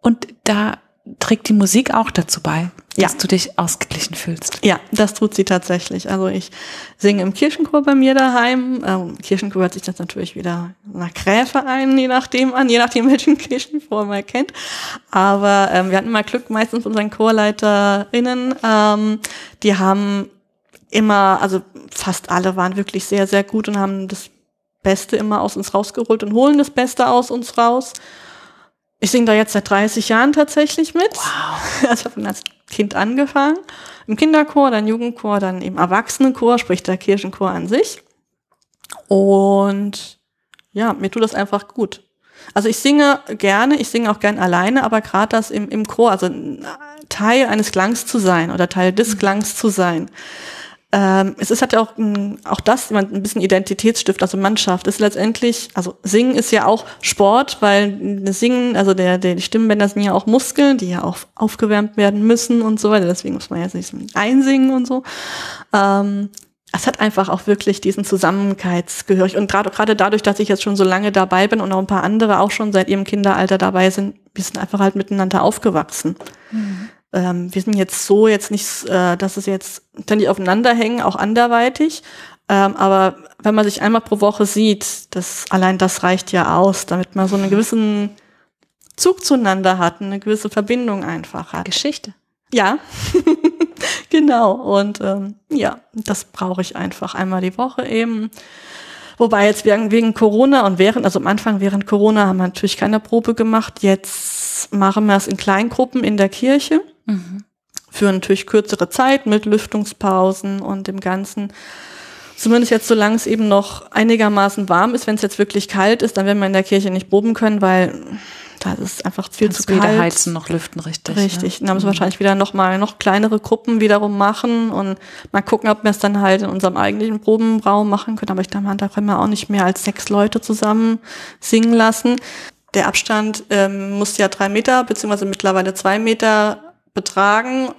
Und da trägt die Musik auch dazu bei, dass Ja. du dich ausgeglichen fühlst. Ja, das tut sie tatsächlich. Also ich singe im Kirchenchor bei mir daheim. Ähm, Kirchenchor hört sich das natürlich wieder nach Gräfe ein, je nachdem an, je nachdem welchen Kirchenchor man kennt. Aber ähm, wir hatten mal Glück, meistens unseren Chorleiterinnen, ähm, die haben immer, also fast alle waren wirklich sehr, sehr gut und haben das Beste immer aus uns rausgeholt und holen das Beste aus uns raus. Ich singe da jetzt seit 30 Jahren tatsächlich mit. Wow. Also als Kind angefangen. Im Kinderchor, dann Jugendchor, dann im Erwachsenenchor, sprich der Kirchenchor an sich. Und ja, mir tut das einfach gut. Also ich singe gerne, ich singe auch gern alleine, aber gerade das im, im Chor, also Teil eines Klangs zu sein oder Teil des Klangs zu sein. Ähm, es ist halt auch, auch das ein bisschen Identitätsstift, also Mannschaft ist letztendlich, also Singen ist ja auch Sport, weil Singen, also der, der, die Stimmbänder sind ja auch Muskeln, die ja auch aufgewärmt werden müssen und so weiter, deswegen muss man nicht so einsingen und so. Ähm, es hat einfach auch wirklich diesen Zusammenkeitsgehörig und gerade gerade dadurch, dass ich jetzt schon so lange dabei bin und auch ein paar andere auch schon seit ihrem Kinderalter dabei sind, wir sind einfach halt miteinander aufgewachsen. Ähm, wir sind jetzt so jetzt nicht, äh, dass es jetzt ständig aufeinander hängen, auch anderweitig. Ähm, aber wenn man sich einmal pro Woche sieht, das allein das reicht ja aus, damit man so einen gewissen Zug zueinander hat, eine gewisse Verbindung einfach hat. Geschichte. Ja, genau. Und ähm, ja, das brauche ich einfach einmal die Woche eben. Wobei jetzt wegen, wegen Corona und während, also am Anfang während Corona haben wir natürlich keine Probe gemacht. Jetzt machen wir es in Kleingruppen in der Kirche. Für natürlich kürzere Zeit mit Lüftungspausen und dem Ganzen. Zumindest jetzt, solange es eben noch einigermaßen warm ist. Wenn es jetzt wirklich kalt ist, dann werden wir in der Kirche nicht proben können, weil da ist einfach viel Kannst zu weder kalt. heizen noch lüften, richtig. Richtig. Ne? Dann haben sie wahrscheinlich wieder noch mal noch kleinere Gruppen wiederum machen und mal gucken, ob wir es dann halt in unserem eigentlichen Probenraum machen können. Aber ich denke da können wir auch nicht mehr als sechs Leute zusammen singen lassen. Der Abstand ähm, muss ja drei Meter beziehungsweise mittlerweile zwei Meter betragen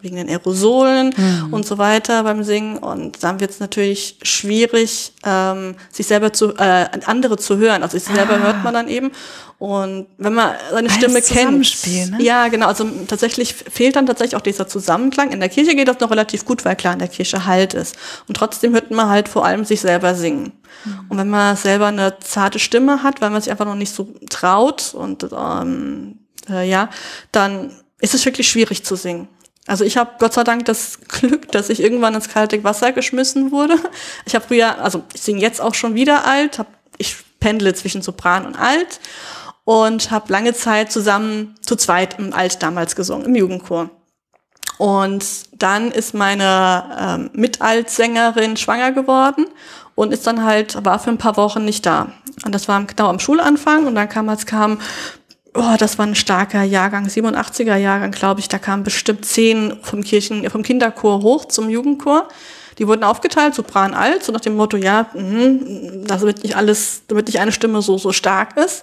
wegen den Aerosolen und so weiter beim Singen. Und dann wird es natürlich schwierig, ähm, sich selber zu, äh, andere zu hören. Also sich selber hört man dann eben. Und wenn man seine Stimme kennt. Ne? Ja, genau. Also tatsächlich fehlt dann tatsächlich auch dieser Zusammenklang. In der Kirche geht das noch relativ gut, weil klar in der Kirche Halt ist. Und trotzdem hört man halt vor allem sich selber singen. Und wenn man selber eine zarte Stimme hat, weil man sich einfach noch nicht so traut und ähm, äh, ja, dann ist es wirklich schwierig zu singen. Also ich habe Gott sei Dank das Glück, dass ich irgendwann ins kalte Wasser geschmissen wurde. Ich habe früher, also ich singe jetzt auch schon wieder alt, hab, ich pendle zwischen Sopran und Alt und habe lange Zeit zusammen zu zweit im Alt damals gesungen, im Jugendchor. Und dann ist meine ähm, Mitaltsängerin schwanger geworden und ist dann halt, war für ein paar Wochen nicht da. Und das war genau am Schulanfang und dann kam, als kam oh, das war ein starker Jahrgang, 87er Jahrgang, glaube ich. Da kamen bestimmt zehn vom Kirchen, vom Kinderchor hoch zum Jugendchor. Die wurden aufgeteilt, Sopran, Alt, so nach dem Motto, ja, mh, wird nicht alles, damit nicht eine Stimme so, so stark ist.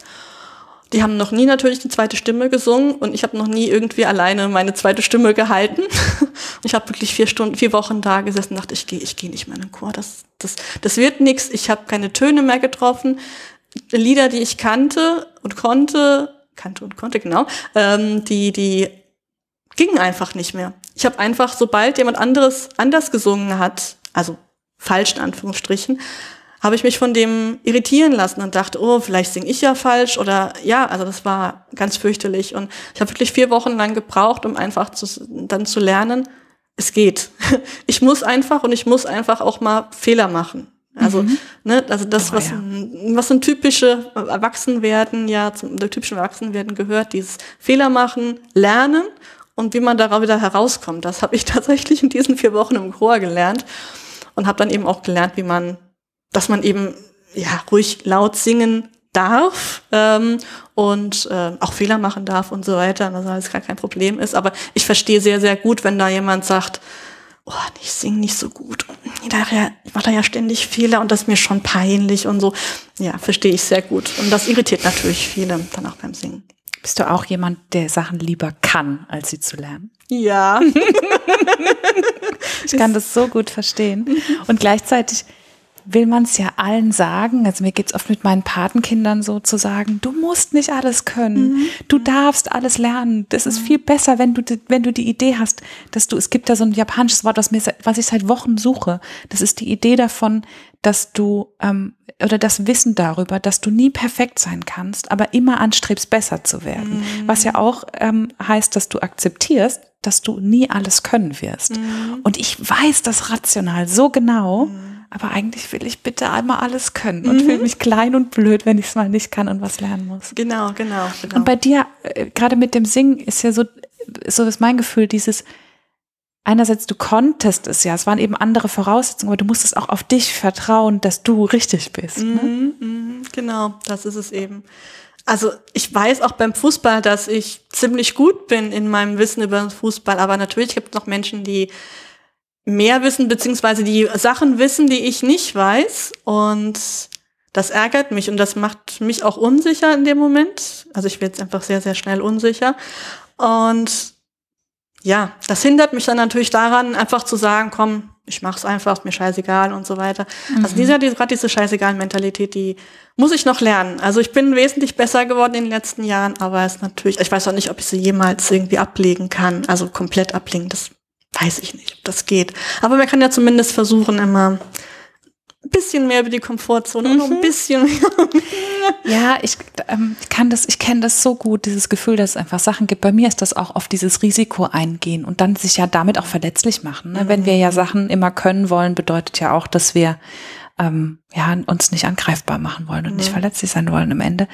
Die haben noch nie natürlich die zweite Stimme gesungen und ich habe noch nie irgendwie alleine meine zweite Stimme gehalten. ich habe wirklich vier Stunden, vier Wochen da gesessen und dachte, ich gehe ich geh nicht mehr in den Chor. Das, das, das wird nichts. Ich habe keine Töne mehr getroffen. Lieder, die ich kannte und konnte, kannte und konnte, genau, ähm, die, die gingen einfach nicht mehr. Ich habe einfach, sobald jemand anderes anders gesungen hat, also falsch in Anführungsstrichen, habe ich mich von dem irritieren lassen und dachte, oh, vielleicht singe ich ja falsch oder ja, also das war ganz fürchterlich und ich habe wirklich vier Wochen lang gebraucht, um einfach zu, dann zu lernen, es geht. Ich muss einfach und ich muss einfach auch mal Fehler machen. Also, mhm. ne, also das, oh, was, ja. ein, was ein typische Erwachsenwerden, ja, zum typischen Erwachsenwerden gehört, dieses Fehler machen, lernen und wie man darauf wieder herauskommt. Das habe ich tatsächlich in diesen vier Wochen im Chor gelernt und habe dann eben auch gelernt, wie man dass man eben ja ruhig laut singen darf ähm, und äh, auch Fehler machen darf und so weiter, dass alles gar kein Problem ist. Aber ich verstehe sehr, sehr gut, wenn da jemand sagt, oh, ich singe nicht so gut. Daher macht er ja ständig Fehler und das ist mir schon peinlich und so. Ja, verstehe ich sehr gut. Und das irritiert natürlich viele dann auch beim Singen. Bist du auch jemand, der Sachen lieber kann, als sie zu lernen? Ja. ich kann das so gut verstehen. Und gleichzeitig will man es ja allen sagen. Also mir geht es oft mit meinen Patenkindern so zu sagen, du musst nicht alles können. Mhm. Du darfst alles lernen. Das ist mhm. viel besser, wenn du, wenn du die Idee hast, dass du, es gibt da so ein japanisches Wort, was, mir, was ich seit Wochen suche. Das ist die Idee davon, dass du, ähm, oder das Wissen darüber, dass du nie perfekt sein kannst, aber immer anstrebst, besser zu werden. Mhm. Was ja auch ähm, heißt, dass du akzeptierst, dass du nie alles können wirst. Mhm. Und ich weiß das rational so genau, mhm aber eigentlich will ich bitte einmal alles können und mhm. fühle mich klein und blöd, wenn ich es mal nicht kann und was lernen muss. Genau, genau, genau. Und bei dir, äh, gerade mit dem Singen, ist ja so, so ist mein Gefühl, dieses, einerseits du konntest es ja, es waren eben andere Voraussetzungen, aber du musstest auch auf dich vertrauen, dass du richtig bist. Ne? Mhm, ne? genau, das ist es eben. Also ich weiß auch beim Fußball, dass ich ziemlich gut bin in meinem Wissen über Fußball, aber natürlich gibt es noch Menschen, die mehr wissen, beziehungsweise die Sachen wissen, die ich nicht weiß. Und das ärgert mich und das macht mich auch unsicher in dem Moment. Also ich werde jetzt einfach sehr, sehr schnell unsicher. Und ja, das hindert mich dann natürlich daran, einfach zu sagen, komm, ich mach's einfach, ist mir scheißegal und so weiter. Mhm. Also diese, diese gerade diese scheißegal-Mentalität, die muss ich noch lernen. Also ich bin wesentlich besser geworden in den letzten Jahren, aber es ist natürlich, ich weiß auch nicht, ob ich sie jemals irgendwie ablegen kann, also komplett ablegen. Das weiß ich nicht, ob das geht. Aber man kann ja zumindest versuchen, immer ein bisschen mehr über die Komfortzone mhm. noch ein bisschen ja, ich ähm, kann das, ich kenne das so gut, dieses Gefühl, dass es einfach Sachen gibt. Bei mir ist das auch oft dieses Risiko eingehen und dann sich ja damit auch verletzlich machen. Ne? Mhm. Wenn wir ja Sachen immer können wollen, bedeutet ja auch, dass wir ähm, ja, uns nicht angreifbar machen wollen und mhm. nicht verletzlich sein wollen am Ende.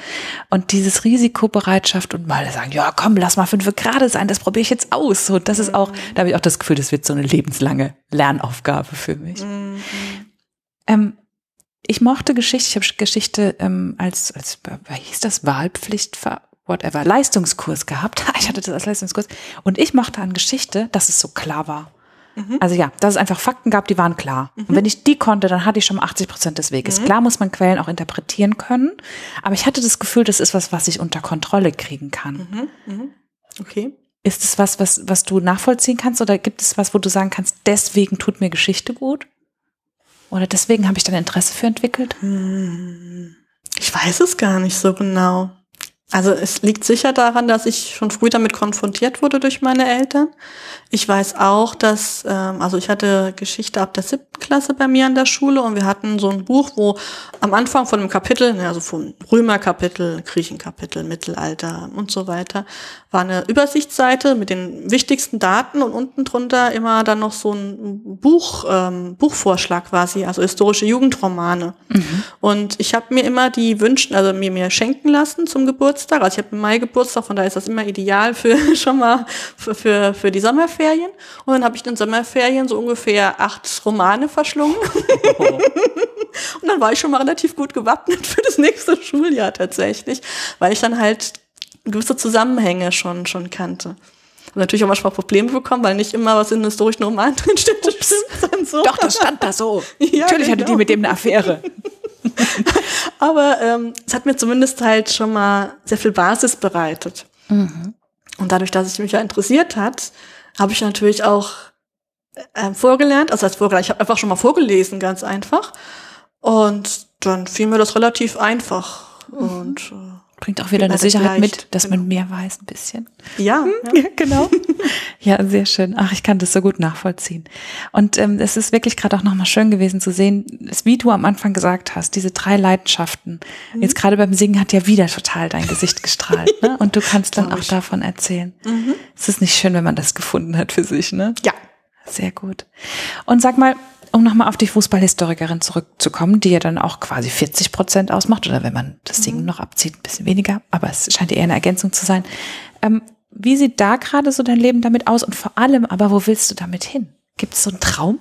Und dieses Risikobereitschaft und mal sagen, ja, komm, lass mal fünf gerade sein, das probiere ich jetzt aus. So, das ist auch, mhm. da habe ich auch das Gefühl, das wird so eine lebenslange Lernaufgabe für mich. Mhm. Ähm, ich mochte Geschichte, ich habe Geschichte ähm, als, als, wie hieß das, Wahlpflicht, whatever, Leistungskurs gehabt. Ich hatte das als Leistungskurs. Und ich mochte an Geschichte, dass es so klar war. Mhm. Also ja, dass es einfach Fakten gab, die waren klar. Mhm. Und wenn ich die konnte, dann hatte ich schon mal 80 Prozent des Weges. Mhm. Klar muss man Quellen auch interpretieren können, aber ich hatte das Gefühl, das ist was, was ich unter Kontrolle kriegen kann. Mhm. Mhm. Okay. Ist es was, was, was du nachvollziehen kannst oder gibt es was, wo du sagen kannst, deswegen tut mir Geschichte gut? Oder deswegen habe ich dann Interesse für entwickelt? Hm. Ich weiß es gar nicht so genau. Also es liegt sicher daran, dass ich schon früh damit konfrontiert wurde durch meine Eltern. Ich weiß auch, dass, ähm, also ich hatte Geschichte ab der siebten Klasse bei mir an der Schule und wir hatten so ein Buch, wo am Anfang von einem Kapitel, also vom Römerkapitel, Griechenkapitel, Mittelalter und so weiter, war eine Übersichtsseite mit den wichtigsten Daten und unten drunter immer dann noch so ein Buch, ähm, Buchvorschlag quasi, also historische Jugendromane. Mhm. Und ich habe mir immer die wünschen, also mir mir schenken lassen zum Geburtstag. Also ich habe im Mai Geburtstag, von daher ist das immer ideal für schon mal für, für, für die Sommerferien. Und dann habe ich in den Sommerferien so ungefähr acht Romane verschlungen. Oh. und dann war ich schon mal relativ gut gewappnet für das nächste Schuljahr tatsächlich, weil ich dann halt gewisse Zusammenhänge schon, schon kannte. Und natürlich auch manchmal Probleme bekommen, weil nicht immer was in historischen Roman drin steht. So. Doch, das stand da so. Ja, natürlich genau. hatte die genau. mit dem eine Affäre. Aber ähm, es hat mir zumindest halt schon mal sehr viel Basis bereitet. Mhm. Und dadurch, dass es mich ja interessiert hat, habe ich natürlich auch äh, vorgelernt. Also als vorgelernt, ich habe einfach schon mal vorgelesen, ganz einfach. Und dann fiel mir das relativ einfach. Mhm. Und äh, Bringt auch wieder eine Sicherheit leicht, mit, dass genau. man mehr weiß ein bisschen. Ja, hm? ja. ja, genau. ja, sehr schön. Ach, ich kann das so gut nachvollziehen. Und ähm, es ist wirklich gerade auch nochmal schön gewesen zu sehen, wie du am Anfang gesagt hast, diese drei Leidenschaften. Mhm. Jetzt gerade beim Singen hat ja wieder total dein Gesicht gestrahlt. ne? Und du kannst dann auch davon erzählen. Mhm. Es ist nicht schön, wenn man das gefunden hat für sich, ne? Ja. Sehr gut. Und sag mal, um nochmal auf die Fußballhistorikerin zurückzukommen, die ja dann auch quasi 40 Prozent ausmacht, oder wenn man das Singen mhm. noch abzieht, ein bisschen weniger, aber es scheint eher eine Ergänzung zu sein. Ähm, wie sieht da gerade so dein Leben damit aus und vor allem, aber wo willst du damit hin? Gibt es so einen Traum?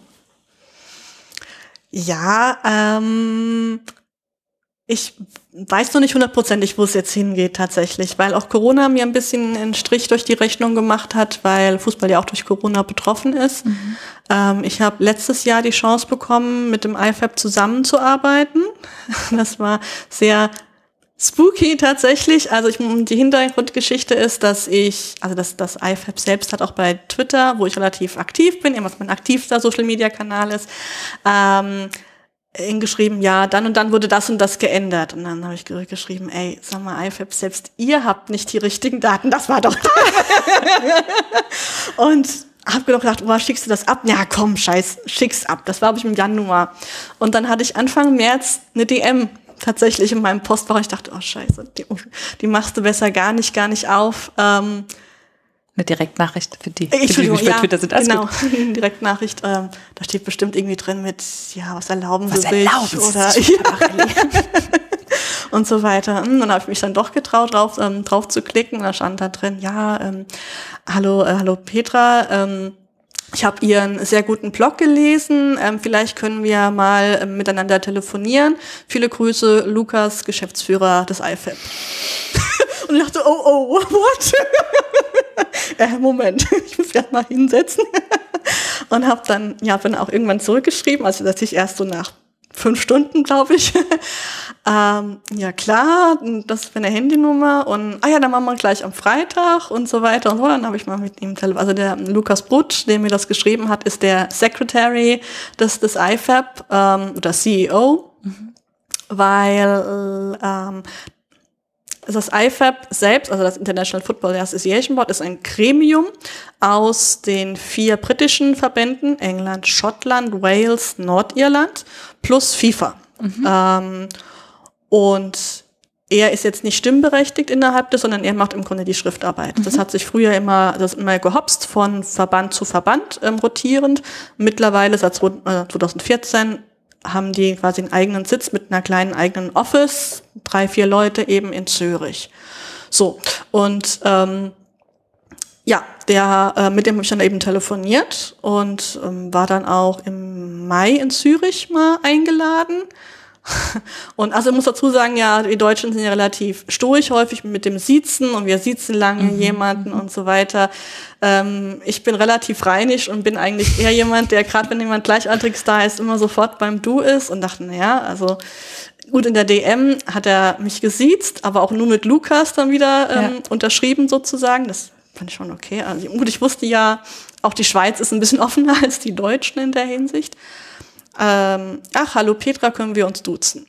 Ja, ähm, ich weiß noch nicht hundertprozentig, wo es jetzt hingeht tatsächlich, weil auch Corona mir ein bisschen einen Strich durch die Rechnung gemacht hat, weil Fußball ja auch durch Corona betroffen ist. Mhm. Ähm, ich habe letztes Jahr die Chance bekommen, mit dem IFAB zusammenzuarbeiten. Das war sehr spooky tatsächlich. Also ich, die Hintergrundgeschichte ist, dass ich, also das, das IFAB selbst hat auch bei Twitter, wo ich relativ aktiv bin, was mein aktivster Social-Media-Kanal ist, ähm, hingeschrieben, ja, dann und dann wurde das und das geändert. Und dann habe ich geschrieben, ey, sag mal, IFAB, selbst ihr habt nicht die richtigen Daten, das war doch. und habe gedacht, boah, schickst du das ab? Ja, komm, scheiß, schick's ab. Das war, glaube ich, im Januar. Und dann hatte ich Anfang März eine DM tatsächlich in meinem Postfach. Ich dachte, oh scheiße, die, die machst du besser gar nicht, gar nicht auf. Ähm, eine Direktnachricht für die, für die nicht bei ja, Twitter sind. Alles genau, eine Direktnachricht. Ähm, da steht bestimmt irgendwie drin mit, ja, was erlauben was Sie erlauben sich? Oder, ja. und so weiter. Und hm, dann habe ich mich dann doch getraut, drauf, ähm, drauf zu klicken. Da stand da drin, ja, ähm, hallo, äh, hallo Petra, ähm, ich habe Ihren sehr guten Blog gelesen. Ähm, vielleicht können wir mal ähm, miteinander telefonieren. Viele Grüße, Lukas, Geschäftsführer des IFAB. Und ich dachte, oh, oh, what? äh, Moment, ich muss gerade mal hinsetzen. und habe dann, ja, bin auch irgendwann zurückgeschrieben, also dass ich erst so nach fünf Stunden, glaube ich. ähm, ja klar, das ist eine Handynummer und ah ja, dann machen wir gleich am Freitag und so weiter und so. Dann habe ich mal mit ihm also der Lukas Brutsch, der mir das geschrieben hat, ist der Secretary des des IFAB ähm, oder CEO, mhm. weil ähm, das IFAB selbst, also das International Football Association Board, ist ein Gremium aus den vier britischen Verbänden, England, Schottland, Wales, Nordirland, plus FIFA. Mhm. Ähm, und er ist jetzt nicht stimmberechtigt innerhalb des, sondern er macht im Grunde die Schriftarbeit. Mhm. Das hat sich früher immer, das immer gehopst von Verband zu Verband ähm, rotierend. Mittlerweile seit 2014 äh, haben die quasi einen eigenen Sitz mit einer kleinen eigenen Office, drei, vier Leute eben in Zürich. So, und ähm, ja, der, äh, mit dem habe ich dann eben telefoniert und ähm, war dann auch im Mai in Zürich mal eingeladen. Und also ich muss dazu sagen, ja, die Deutschen sind ja relativ stoisch häufig mit dem Siezen und wir siezen lange mhm. jemanden und so weiter. Ähm, ich bin relativ reinig und bin eigentlich eher jemand, der gerade wenn jemand gleichaltriges da ist, immer sofort beim Du ist und dachte, naja, also gut, in der DM hat er mich gesiezt, aber auch nur mit Lukas dann wieder ähm, ja. unterschrieben sozusagen. Das fand ich schon okay. Also gut, ich wusste ja, auch die Schweiz ist ein bisschen offener als die Deutschen in der Hinsicht. Ähm, ach, hallo Petra, können wir uns duzen?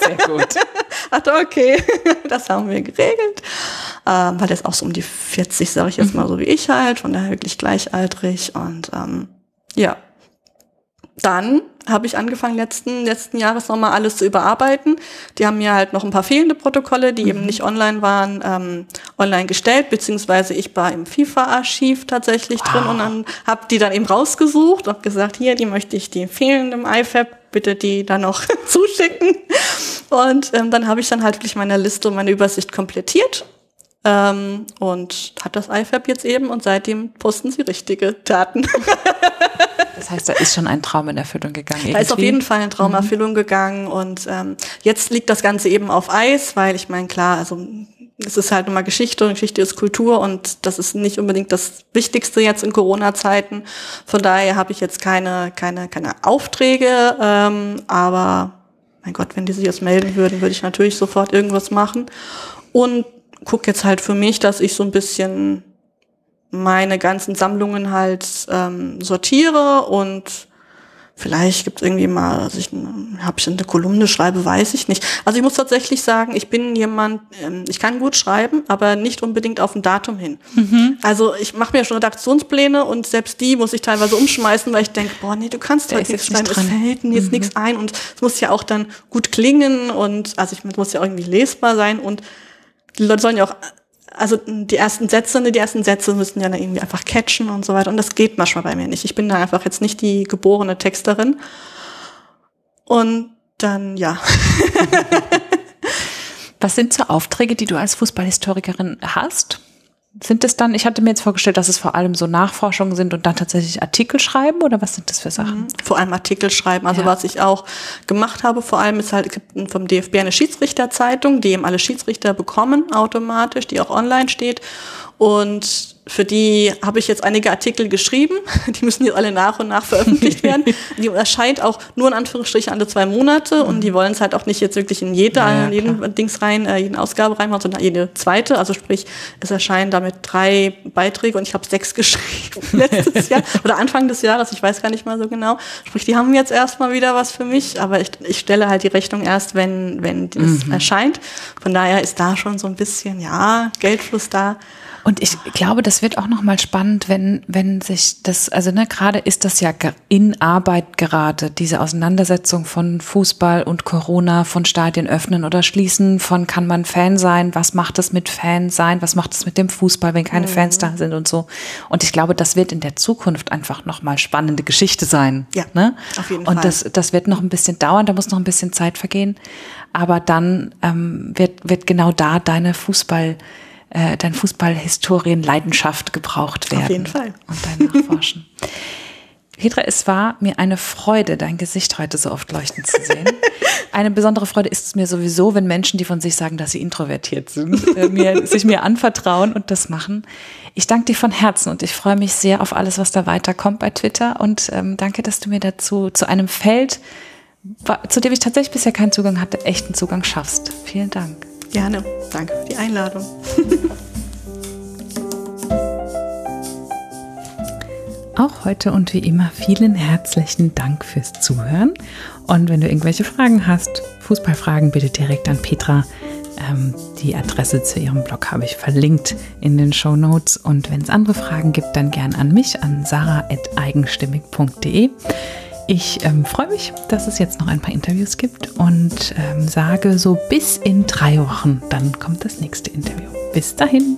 Sehr gut. ach, okay, das haben wir geregelt. Ähm, weil der ist auch so um die 40, sage ich jetzt mal so wie ich halt, von daher wirklich gleichaltrig. Und ähm, ja, dann habe ich angefangen, letzten, letzten Jahres nochmal alles zu überarbeiten. Die haben mir halt noch ein paar fehlende Protokolle, die mhm. eben nicht online waren, ähm, online gestellt, beziehungsweise ich war im FIFA-Archiv tatsächlich wow. drin und dann habe die dann eben rausgesucht und gesagt, hier, die möchte ich die fehlenden IFAB, bitte die dann noch zuschicken. Und ähm, dann habe ich dann halt wirklich meine Liste und meine Übersicht komplettiert ähm, und hat das IFAB jetzt eben und seitdem posten sie richtige Daten. das heißt, da ist schon ein Traum in Erfüllung gegangen. Irgendwie. Da ist auf jeden Fall ein Traum in mhm. Erfüllung gegangen und ähm, jetzt liegt das Ganze eben auf Eis, weil ich meine, klar, also es ist halt immer Geschichte und Geschichte ist Kultur und das ist nicht unbedingt das Wichtigste jetzt in Corona-Zeiten. Von daher habe ich jetzt keine, keine, keine Aufträge, ähm, aber mein Gott, wenn die sich jetzt melden würden, würde ich natürlich sofort irgendwas machen. Und gucke jetzt halt für mich, dass ich so ein bisschen meine ganzen Sammlungen halt ähm, sortiere und Vielleicht gibt es irgendwie mal, also ich, habe ich eine Kolumne schreibe, weiß ich nicht. Also ich muss tatsächlich sagen, ich bin jemand, ähm, ich kann gut schreiben, aber nicht unbedingt auf ein Datum hin. Mhm. Also ich mache mir schon Redaktionspläne und selbst die muss ich teilweise umschmeißen, weil ich denke, boah, nee, du kannst heute nichts schreiben, es fällt mir jetzt mhm. nichts ein und es muss ja auch dann gut klingen und also ich muss ja irgendwie lesbar sein und die Leute sollen ja auch also die ersten Sätze, die ersten Sätze müssen ja dann irgendwie einfach catchen und so weiter. Und das geht manchmal bei mir nicht. Ich bin da einfach jetzt nicht die geborene Texterin. Und dann, ja. Was sind so Aufträge, die du als Fußballhistorikerin hast? Sind es dann, ich hatte mir jetzt vorgestellt, dass es vor allem so Nachforschungen sind und dann tatsächlich Artikel schreiben oder was sind das für Sachen? Mhm. Vor allem Artikel schreiben. Also ja. was ich auch gemacht habe, vor allem ist halt, es gibt vom DFB eine Schiedsrichterzeitung, die eben alle Schiedsrichter bekommen automatisch, die auch online steht. Und für die habe ich jetzt einige Artikel geschrieben. Die müssen jetzt alle nach und nach veröffentlicht werden. Die erscheint auch nur in Anführungsstrichen alle zwei Monate und die wollen es halt auch nicht jetzt wirklich in jede, ja, ja, jeden Dings rein, äh, jeden Ausgabe reinmachen, sondern jede zweite. Also sprich, es erscheinen damit drei Beiträge und ich habe sechs geschrieben letztes Jahr oder Anfang des Jahres, ich weiß gar nicht mal so genau. Sprich, die haben jetzt erstmal wieder was für mich, aber ich, ich stelle halt die Rechnung erst, wenn, wenn das mhm. erscheint. Von daher ist da schon so ein bisschen, ja, Geldfluss da. Und ich glaube, das wird auch nochmal spannend, wenn, wenn sich das, also ne, gerade ist das ja in Arbeit gerade, diese Auseinandersetzung von Fußball und Corona, von Stadien öffnen oder schließen, von kann man Fan sein, was macht es mit Fan sein, was macht es mit dem Fußball, wenn keine mhm. Fans da sind und so. Und ich glaube, das wird in der Zukunft einfach nochmal spannende Geschichte sein. Ja, ne? auf jeden Fall. Und das, das wird noch ein bisschen dauern, da muss noch ein bisschen Zeit vergehen. Aber dann ähm, wird, wird genau da deine Fußball- äh, dein Fußballhistorien-Leidenschaft gebraucht werden. Auf jeden Fall. Und dein Nachforschen. Petra, es war mir eine Freude, dein Gesicht heute so oft leuchten zu sehen. Eine besondere Freude ist es mir sowieso, wenn Menschen, die von sich sagen, dass sie introvertiert sind, äh, mir, sich mir anvertrauen und das machen. Ich danke dir von Herzen und ich freue mich sehr auf alles, was da weiterkommt bei Twitter und ähm, danke, dass du mir dazu zu einem Feld, zu dem ich tatsächlich bisher keinen Zugang hatte, echten Zugang schaffst. Vielen Dank. Gerne. Danke für die Einladung. Auch heute und wie immer vielen herzlichen Dank fürs Zuhören. Und wenn du irgendwelche Fragen hast, Fußballfragen, bitte direkt an Petra. Ähm, die Adresse zu ihrem Blog habe ich verlinkt in den Show Notes. Und wenn es andere Fragen gibt, dann gern an mich, an sarah.eigenstimmig.de. Ich ähm, freue mich, dass es jetzt noch ein paar Interviews gibt und ähm, sage so bis in drei Wochen, dann kommt das nächste Interview. Bis dahin.